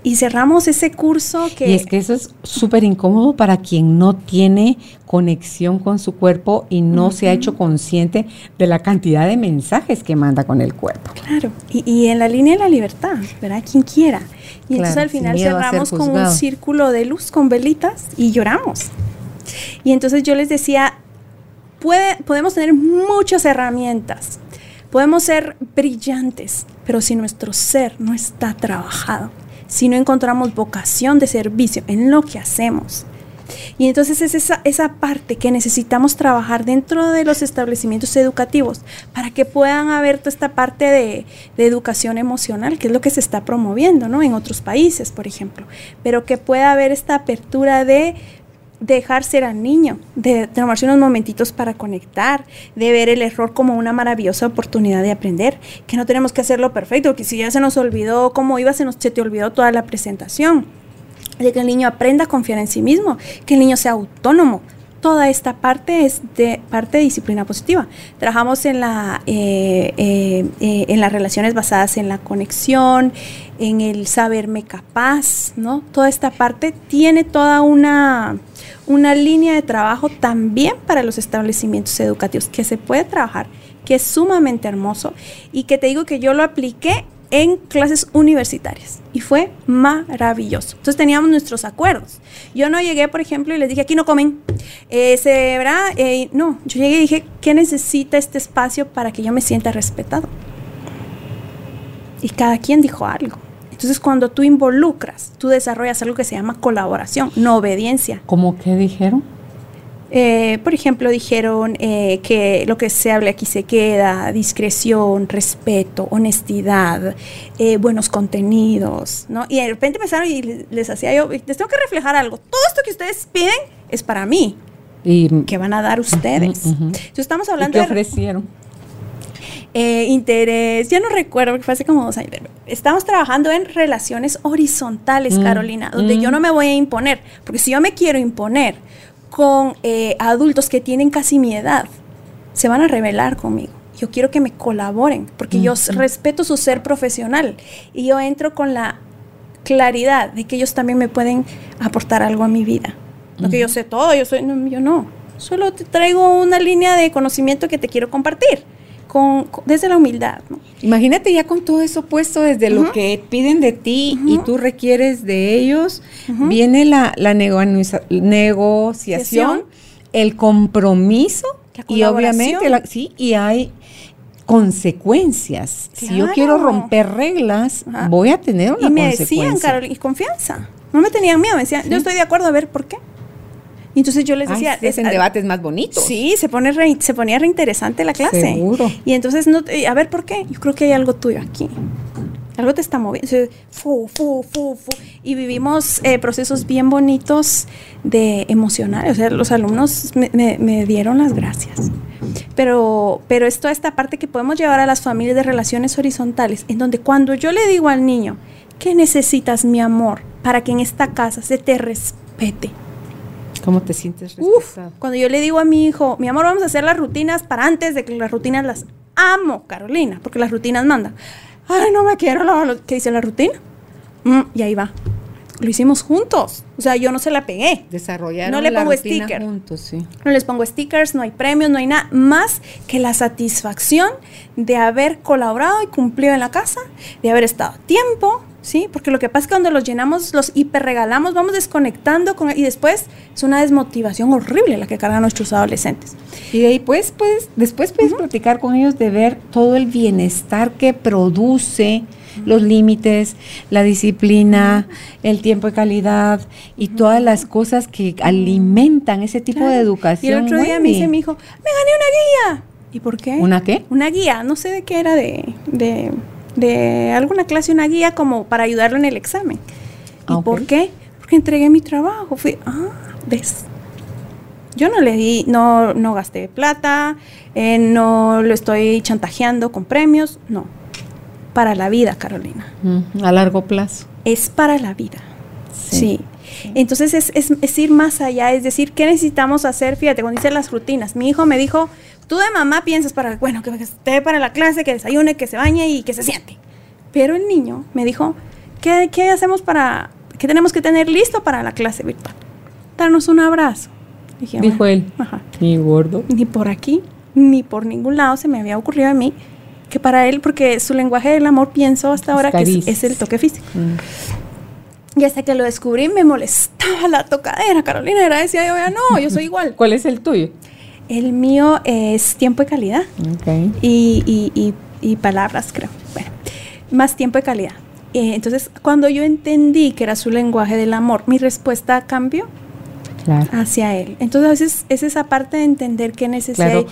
Y cerramos ese curso que... Y es que eso es súper incómodo para quien no tiene conexión con su cuerpo y no se ha hecho consciente de la cantidad de mensajes que manda con el cuerpo. Claro, y, en la línea de la libertad, ¿verdad? Quien quiera. Y entonces al final cerramos con un círculo de luz con velitas y lloramos. Y entonces yo les decía, puede, podemos tener muchas herramientas, podemos ser brillantes, pero si nuestro ser no está trabajado, si no encontramos vocación de servicio en lo que hacemos, y entonces es esa, esa, parte que necesitamos trabajar dentro de los establecimientos educativos para que puedan haber toda esta parte de, de, educación emocional, que es lo que se está promoviendo ¿no? en otros países, por ejemplo, pero que pueda haber esta apertura de dejar ser al niño, de tomarse unos momentitos para conectar, de ver el error como una maravillosa oportunidad de aprender, que no tenemos que hacerlo perfecto, que si ya se nos olvidó cómo iba, se, nos, se te olvidó toda la presentación, de que el niño aprenda a confiar en sí mismo, que el niño sea autónomo, toda esta parte es de parte de disciplina positiva. Trabajamos en, la, eh, eh, eh, en las relaciones basadas en la conexión, en el saberme capaz, ¿no? Toda esta parte tiene toda una, una línea de trabajo también para los establecimientos educativos que se puede trabajar, que es sumamente hermoso y que te digo que yo lo apliqué en clases universitarias y fue maravilloso. Entonces teníamos nuestros acuerdos. Yo no llegué, por ejemplo, y les dije, aquí no comen. Eh, se. Eh, no, yo llegué y dije, ¿qué necesita este espacio para que yo me sienta respetado? Y cada quien dijo algo. Entonces cuando tú involucras, tú desarrollas algo que se llama colaboración, no obediencia. ¿Cómo qué dijeron? Eh, por ejemplo, dijeron eh, que lo que se hable aquí se queda, discreción, respeto, honestidad, eh, buenos contenidos, ¿no? Y de repente empezaron y les hacía yo, les tengo que reflejar algo. Todo esto que ustedes piden es para mí. Y, ¿Qué van a dar ustedes? Entonces estamos hablando ¿Y qué ofrecieron? interés, ya no recuerdo, porque fue hace como dos años. Estamos trabajando en relaciones horizontales, mm, Carolina, donde yo mm. no me voy a imponer, porque si yo me quiero imponer, con eh, adultos que tienen casi mi edad, se van a rebelar conmigo. Yo quiero que me colaboren, porque yo respeto su ser profesional y yo entro con la claridad de que ellos también me pueden aportar algo a mi vida. No que yo sé todo, yo soy, no, yo no. Solo te traigo una línea de conocimiento que te quiero compartir desde la humildad. Imagínate ya con todo eso puesto desde lo que piden de ti y tú requieres de ellos, viene la, negociación, el compromiso y obviamente sí, y hay consecuencias. Si yo quiero romper reglas, voy a tener una y me decían, Carol, y confianza. No me tenían miedo, me decían, yo estoy de acuerdo, a ver por qué. Y entonces yo les decía... es en debates más bonitos. Sí, se, pone se ponía reinteresante la clase. Seguro. Y entonces, no, a ver, ¿por qué? Yo creo que hay algo tuyo aquí. Algo te está moviendo. Fu, fu, fu, y vivimos eh, procesos bien bonitos de emocionales. O sea, los alumnos me, me, dieron las gracias. Pero, pero es toda esta parte que podemos llevar a las familias de relaciones horizontales, en donde cuando yo le digo al niño, ¿qué necesitas, mi amor, para que en esta casa se te respete? ¿Cómo te sientes Uf, cuando yo le digo a mi hijo, mi amor, vamos a hacer las rutinas para antes de que las rutinas las amo, Carolina, porque las rutinas mandan. ay, no me quiero los... ¿Qué dice la rutina? Mm, y ahí va. Lo hicimos juntos. O sea, yo no se la pegué. Desarrollaron No le la pongo rutina sticker. juntos, sí. No les pongo stickers, no hay premios, no hay nada más que la satisfacción de haber colaborado y cumplido en la casa, de haber estado a tiempo, ¿sí? Porque lo que pasa es que cuando los llenamos, los hiperregalamos, vamos desconectando con, y después es una desmotivación horrible la que cargan nuestros adolescentes. Y de ahí pues, pues después puedes platicar con ellos de ver todo el bienestar que produce los límites, la disciplina, el tiempo de calidad y todas las cosas que alimentan ese tipo de educación. Y el otro día me dice mi hijo, me gané una guía. ¿Y por qué? ¿Una qué? Una guía, no sé de qué era, de, de, de alguna clase, una guía como para ayudarlo en el examen. ¿Y Ah, por qué? Porque entregué mi trabajo. Fui, ah, ves. Yo no le di, no, no gasté plata, eh, no lo estoy chantajeando con premios, no. Para la vida, Carolina. A largo plazo. Es para la vida. Sí. Sí. Entonces es, es- es ir más allá, es decir, ¿qué necesitamos hacer? Fíjate, cuando dice las rutinas, mi hijo me dijo, tú de mamá piensas para, bueno, que esté para la clase, que desayune, que se bañe y que se siente. Pero el niño me dijo, ¿qué, qué hacemos para, qué tenemos que tener listo para la clase virtual? Darnos un abrazo. Dije, Dijo bueno, él. Ajá. Y gordo. Ni por aquí, ni por ningún lado se me había ocurrido a mí que para él, porque su lenguaje del amor pienso hasta ahora que es, es el toque físico. Mm. Y hasta que lo descubrí me molestaba la tocadera. Carolina era decía yo, no, yo soy igual. ¿Cuál es el tuyo? El mío es tiempo de calidad Ok. y, y- y- y palabras, creo. Bueno, más tiempo de calidad. Eh, entonces, cuando yo entendí que era su lenguaje del amor, mi respuesta cambió Claro. hacia él. Entonces, a veces es esa parte de entender qué necesidad Claro.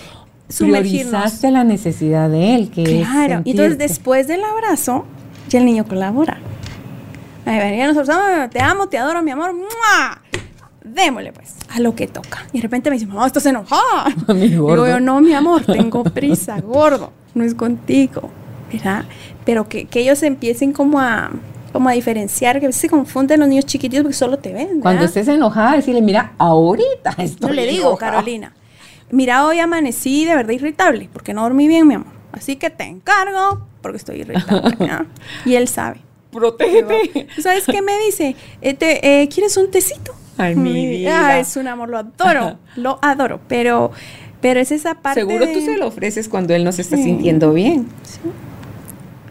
Priorizaste la necesidad de él, que Claro, y entonces después del abrazo, ya el niño colabora. Ahí venía nosotros, "Ah, te amo, te adoro, mi amor, ¡mua! démosle pues, a lo que toca. Y de repente me dice, mamá, estás enojada. *laughs* Mi Digo gordo. yo, no, mi amor, tengo *laughs* prisa, gordo, no es contigo, ¿verdad? Pero que, que ellos empiecen como a, como a diferenciar, que a veces se confunden los niños chiquititos porque solo te ven, ¿verdad? Cuando estés enojada, decirle, mira, ahorita *laughs* estoy le digo, enojada". Carolina, mira, hoy amanecí de verdad irritable porque no dormí bien, mi amor. Así que te encargo porque estoy irritable. y él sabe. Protégete. ¿Tú ¿Sabes qué me dice? Eh, te- eh, ¿Quieres un tecito? Ay, mi Y- vida. ah, es un amor, lo adoro, *laughs* lo adoro. Pero, pero es esa parte. Seguro de- tú se lo ofreces cuando él no se está Sí. sintiendo bien.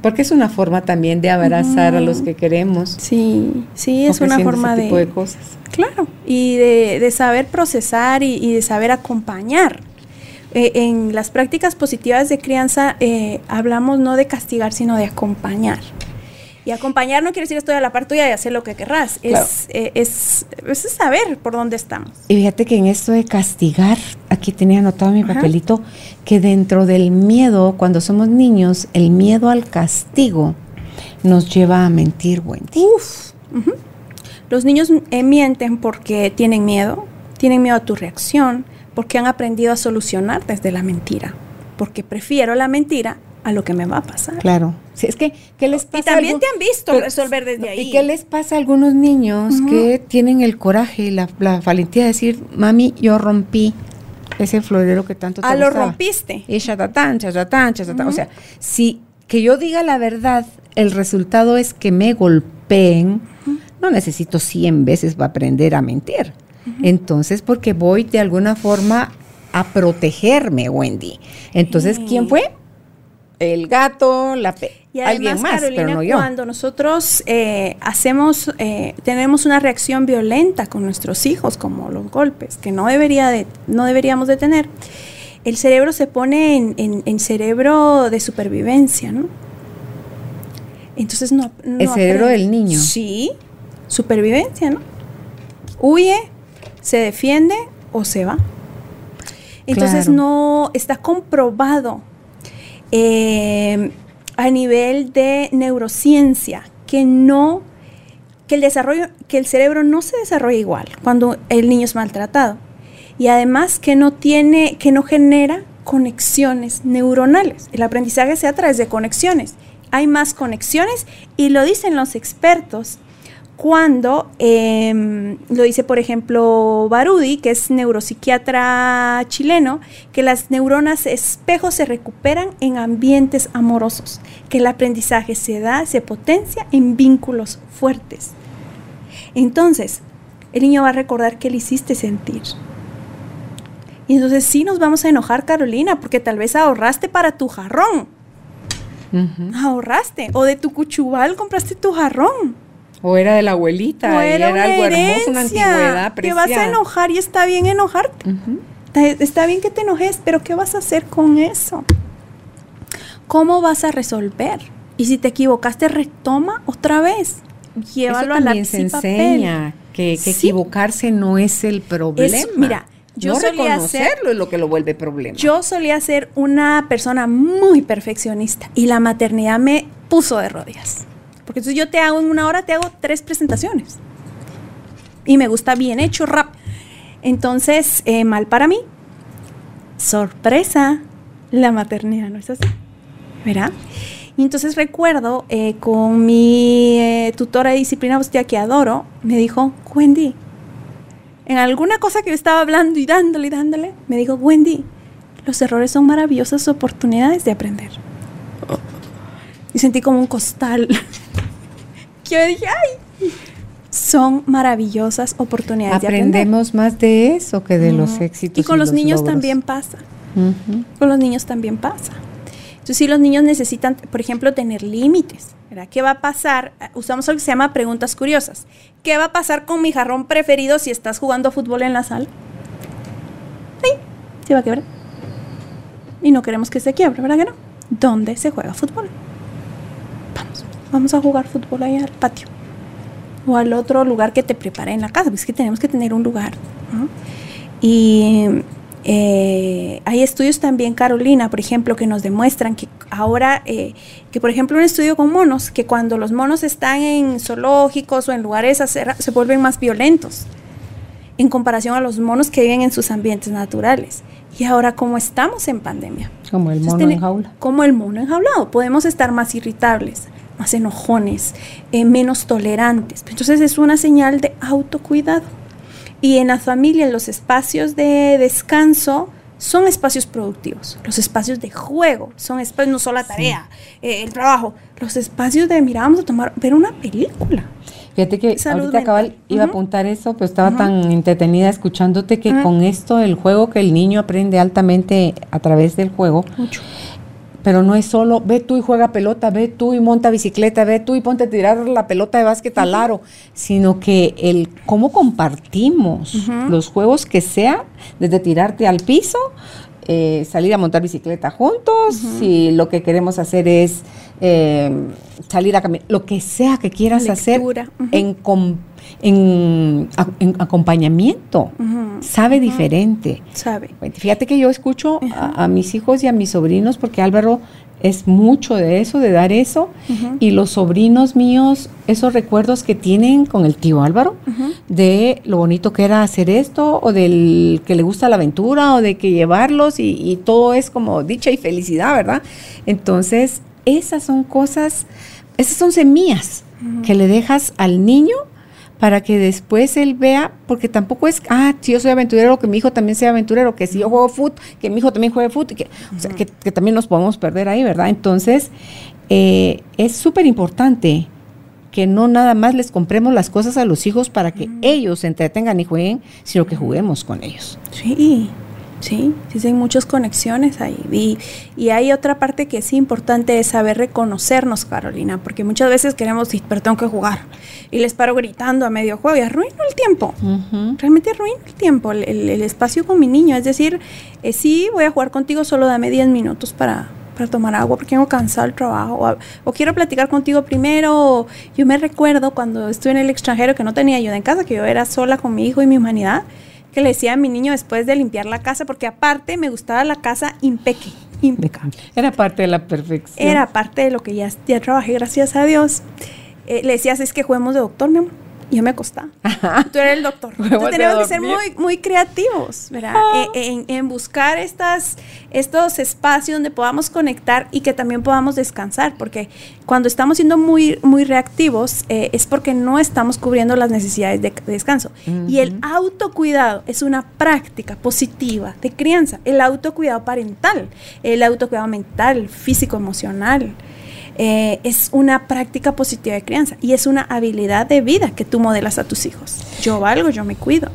Porque es una forma también de abrazar a los que queremos. Sí, sí, es una forma ese de. tipo de cosas. Claro, y de, de saber procesar y, y de saber acompañar. Eh, en las prácticas positivas de crianza eh, hablamos no de castigar, sino de acompañar. Y acompañar no quiere decir estoy a la par tuya y hacer lo que querrás. Claro. Es, eh, es, es saber por dónde estamos. Y fíjate que en esto de castigar, aquí tenía anotado mi Ajá. papelito, que dentro del miedo, cuando somos niños, el miedo al castigo nos lleva a mentir, Wendy. Uf. Los niños eh, mienten porque tienen miedo, tienen miedo a tu reacción, porque han aprendido a solucionar desde la mentira. Porque prefiero la mentira a lo que me va a pasar. Claro. Es que, ¿qué les pasa? Y también algo- te han visto pero- resolver desde ahí. ¿Y qué les pasa a algunos niños que tienen el coraje y la, la valentía de decir, mami, yo rompí ese florero que tanto te Ah, lo gustaba"? rompiste. Y chatatán, chatatán, chatatán. O sea, si que yo diga la verdad, el resultado es que me golpeen, no necesito 100 veces para aprender a mentir. Entonces, porque voy de alguna forma a protegerme, Wendy. Entonces. ¿quién fue? El gato, la pe Y además, alguien más, Carolina, pero no yo. cuando nosotros eh, hacemos, eh, tenemos una reacción violenta con nuestros hijos, como los golpes, que no, debería de, no deberíamos de tener, el cerebro se pone en, en- en cerebro de supervivencia, ¿no? Entonces no... no El cerebro aprende. del niño. Sí, supervivencia, ¿no? Huye, se defiende o se va. Entonces Claro. no está comprobado eh, a nivel de neurociencia que no que el desarrollo que el cerebro no se desarrolla igual cuando el niño es maltratado. Y además que no tiene que no genera conexiones neuronales. El aprendizaje se hace a través de conexiones. Hay más conexiones y lo dicen los expertos cuando em, lo dice, por ejemplo, Barudi, que es neuropsiquiatra chileno, que las neuronas espejos se recuperan en ambientes amorosos, que el aprendizaje se da, se potencia en vínculos fuertes. Entonces, el niño va a recordar qué le hiciste sentir. Y entonces sí nos vamos a enojar, Carolina, porque tal vez ahorraste para tu jarrón. Ahorraste. O de tu cuchubal compraste tu jarrón o era de la abuelita. Era, algo hermoso, una antigüedad Te vas a enojar y está bien enojarte. Está bien que te enojes, pero ¿qué vas a hacer con eso? ¿Cómo vas a resolver? Y si te equivocaste, retoma otra vez. Llévalo a la se enseña que, equivocarse no es el problema. mira, yo solía reconocerlo es lo que lo vuelve problema. Yo solía ser una persona muy perfeccionista y la maternidad me puso de rodillas. Porque entonces yo te hago en una hora, te hago tres presentaciones. Y me gusta bien hecho, rap. Entonces, eh, mal para mí. Sorpresa, la maternidad no es así. ¿Verdad? Y entonces recuerdo eh, con mi eh, tutora de disciplina hostia que adoro, me dijo, Wendy, en alguna cosa que yo estaba hablando y dándole y dándole, me dijo, Wendy, los errores son maravillosas oportunidades de aprender. Y sentí como un costal *laughs* yo dije, ay, son maravillosas oportunidades. Aprendemos más de eso que de los éxitos. Y con los, niños también pasa. Con los niños también pasa. Entonces, si los niños necesitan, por ejemplo, tener límites. ¿verdad? ¿Qué va a pasar? Usamos algo que se llama preguntas curiosas. ¿Qué va a pasar con mi jarrón preferido si estás jugando fútbol en la sala? Sí, se va a quebrar. Y no queremos que se quiebre, ¿verdad que no? ¿Dónde se juega fútbol? Vamos a jugar fútbol allá al patio o al otro lugar que te prepare en la casa, pues es que tenemos que tener un lugar. Y eh, hay estudios también, Carolina, por ejemplo, que nos demuestran que ahora, eh, que por ejemplo un estudio con monos, que cuando los monos están en zoológicos o en lugares se vuelven más violentos en comparación a los monos que viven en sus ambientes naturales. Y ahora, como estamos en pandemia, como el mono en jaula. Como el mono enjaulado, podemos estar más irritables, más enojones, eh, menos tolerantes. Entonces es una señal de autocuidado. Y en la familia, en los espacios de descanso, son espacios productivos. Los espacios de juego son espacios, no solo la tarea, eh, el trabajo, los espacios de, mira, vamos a tomar, ver una película. Fíjate que ahorita cabal iba a apuntar eso, pero estaba tan entretenida escuchándote que con esto el juego que el niño aprende altamente a través del juego. Mucho pero no es solo ve tú y juega pelota, ve tú y monta bicicleta, ve tú y ponte a tirar la pelota de básquet al aro, sino que el cómo compartimos los juegos que sea, desde tirarte al piso, eh, salir a montar bicicleta juntos, si lo que queremos hacer es eh, salir a caminar, lo que sea que quieras hacer en, en, acompañamiento, sabe diferente. Sabe. Fíjate que yo escucho a, mis hijos y a mis sobrinos, porque Álvaro es mucho de eso, de dar eso, y los sobrinos míos, esos recuerdos que tienen con el tío Álvaro, de lo bonito que era hacer esto, o del que le gusta la aventura, o de que llevarlos, y, y todo es como dicha y felicidad, ¿verdad? Entonces, esas son cosas, esas son semillas que le dejas al niño para que después él vea, porque tampoco es, ah, si yo soy aventurero, que mi hijo también sea aventurero, que si yo juego fútbol, que mi hijo también juegue fútbol, que, o sea, que, también nos podemos perder ahí, ¿verdad? Entonces, eh, es súper importante que no nada más les compremos las cosas a los hijos para que ellos se entretengan y jueguen, sino que juguemos con ellos. Sí, Sí, sí, hay muchas conexiones ahí. Y, y, hay otra parte que es importante, es saber reconocernos, Carolina, porque muchas veces queremos, sí, pero tengo que jugar. Y les paro gritando a medio juego y arruino el tiempo. Realmente arruino el tiempo, el, espacio con mi niño. Es decir, eh, sí, voy a jugar contigo, solo dame 10 minutos para, para tomar agua porque tengo cansado el trabajo. O, o, quiero platicar contigo primero. yo me recuerdo cuando estuve en el extranjero que no tenía ayuda en casa, que yo era sola con mi hijo y mi humanidad que le decía a mi niño después de limpiar la casa, porque aparte me gustaba la casa impeque, impecable. Era parte de la perfección. Era parte de lo que ya, ya trabajé, gracias a Dios. Eh, le decías, es que juguemos de doctor, mi amor. Yo me acostaba. Tú eres el doctor. *laughs* Entonces, tenemos que ser muy, muy creativos, ¿verdad? Ah. E, en, buscar estas, estos espacios donde podamos conectar y que también podamos descansar, porque cuando estamos siendo muy, muy reactivos eh, es porque no estamos cubriendo las necesidades de, descanso. Y el autocuidado es una práctica positiva de crianza, el autocuidado parental, el autocuidado mental, físico, emocional. Eh, es una práctica positiva de crianza y es una habilidad de vida que tú modelas a tus hijos. Yo valgo, yo me cuido.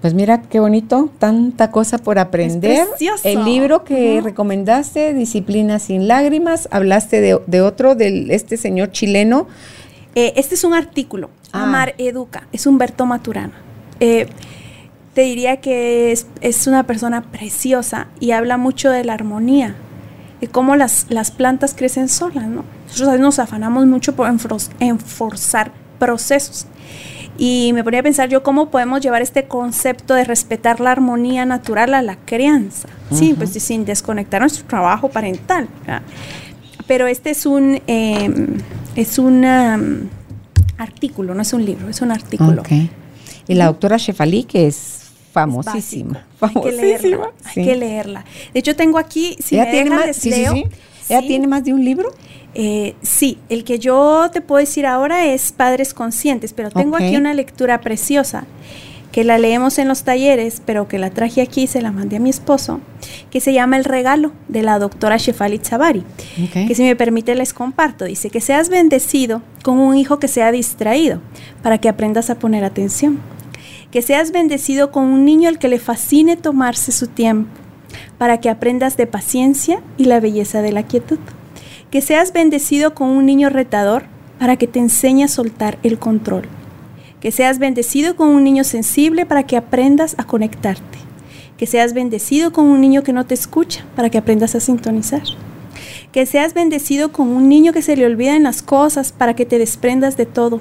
Pues mira qué bonito, tanta cosa por aprender. El libro que recomendaste, Disciplina sin lágrimas, hablaste de, otro, de este señor chileno. Eh, este es un artículo, ah. Amar Educa, es Humberto Maturana. Eh, te diría que es, es, una persona preciosa y habla mucho de la armonía, de cómo las, las plantas crecen solas, ¿no? Nosotros nos afanamos mucho por enforzar procesos. Y me ponía a pensar yo cómo podemos llevar este concepto de respetar la armonía natural a la crianza. Sí, pues sin desconectar nuestro trabajo parental. Pero este es un, em, es un artículo, no es un libro, es un artículo. Y la doctora Shefali, que es famosísima. Hay que leerla. Hay que leerla. De hecho, tengo aquí, si me tiene más, ¿Ella tiene más de un libro? Eh, sí, el que yo te puedo decir ahora es Padres Conscientes, pero tengo aquí una lectura preciosa que la leemos en los talleres, pero que la traje aquí, se la mandé a mi esposo, que se llama El Regalo de la doctora Shefali Chavari, que si me permite les comparto. Dice que seas bendecido con un hijo que sea distraído, para que aprendas a poner atención. Que seas bendecido con un niño al que le fascine tomarse su tiempo, para que aprendas de paciencia y la belleza de la quietud que seas bendecido con un niño retador para que te enseñe a soltar el control. Que seas bendecido con un niño sensible para que aprendas a conectarte. Que seas bendecido con un niño que no te escucha para que aprendas a sintonizar. Que seas bendecido con un niño que se le olvidan las cosas para que te desprendas de todo.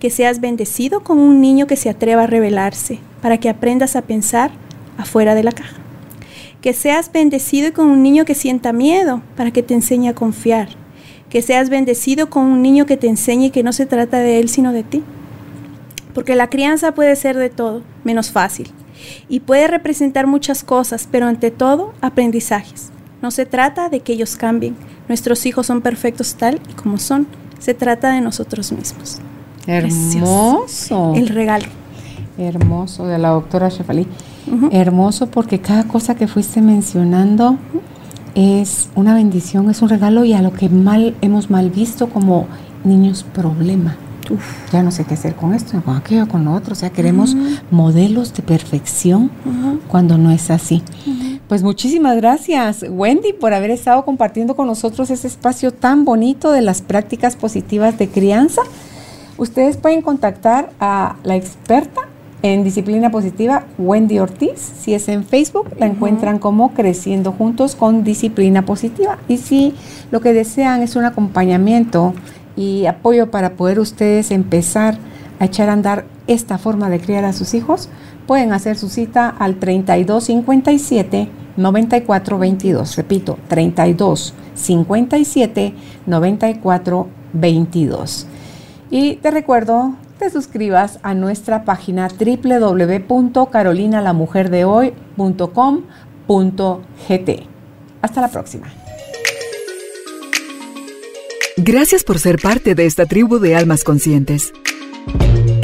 Que seas bendecido con un niño que se atreva a rebelarse para que aprendas a pensar afuera de la caja que seas bendecido con un niño que sienta miedo para que te enseñe a confiar, que seas bendecido con un niño que te enseñe que no se trata de él sino de ti. Porque la crianza puede ser de todo, menos fácil, y puede representar muchas cosas, pero ante todo aprendizajes. No se trata de que ellos cambien, nuestros hijos son perfectos tal y como son, se trata de nosotros mismos. Hermoso. El regalo. Hermoso de la doctora Shefali. Hermoso porque cada cosa que fuiste mencionando es una bendición, es un regalo y a lo que mal hemos mal visto como niños problema. Ya no sé qué hacer con esto, con aquello, con lo otro. O sea, queremos modelos de perfección cuando no es así. Pues muchísimas gracias, Wendy, por haber estado compartiendo con nosotros ese espacio tan bonito de las prácticas positivas de crianza. Ustedes pueden contactar a la experta en disciplina positiva, Wendy Ortiz. Si es en Facebook, la encuentran como Creciendo Juntos con Disciplina Positiva. Y si lo que desean es un acompañamiento y apoyo para poder ustedes empezar a echar a andar esta forma de criar a sus hijos, pueden hacer su cita al 3257 9422. Repito, 3257 9422. Y te recuerdo te suscribas a nuestra página www.carolinalamujerdehoy.com.gt. Hasta la próxima. Gracias por ser parte de esta tribu de almas conscientes.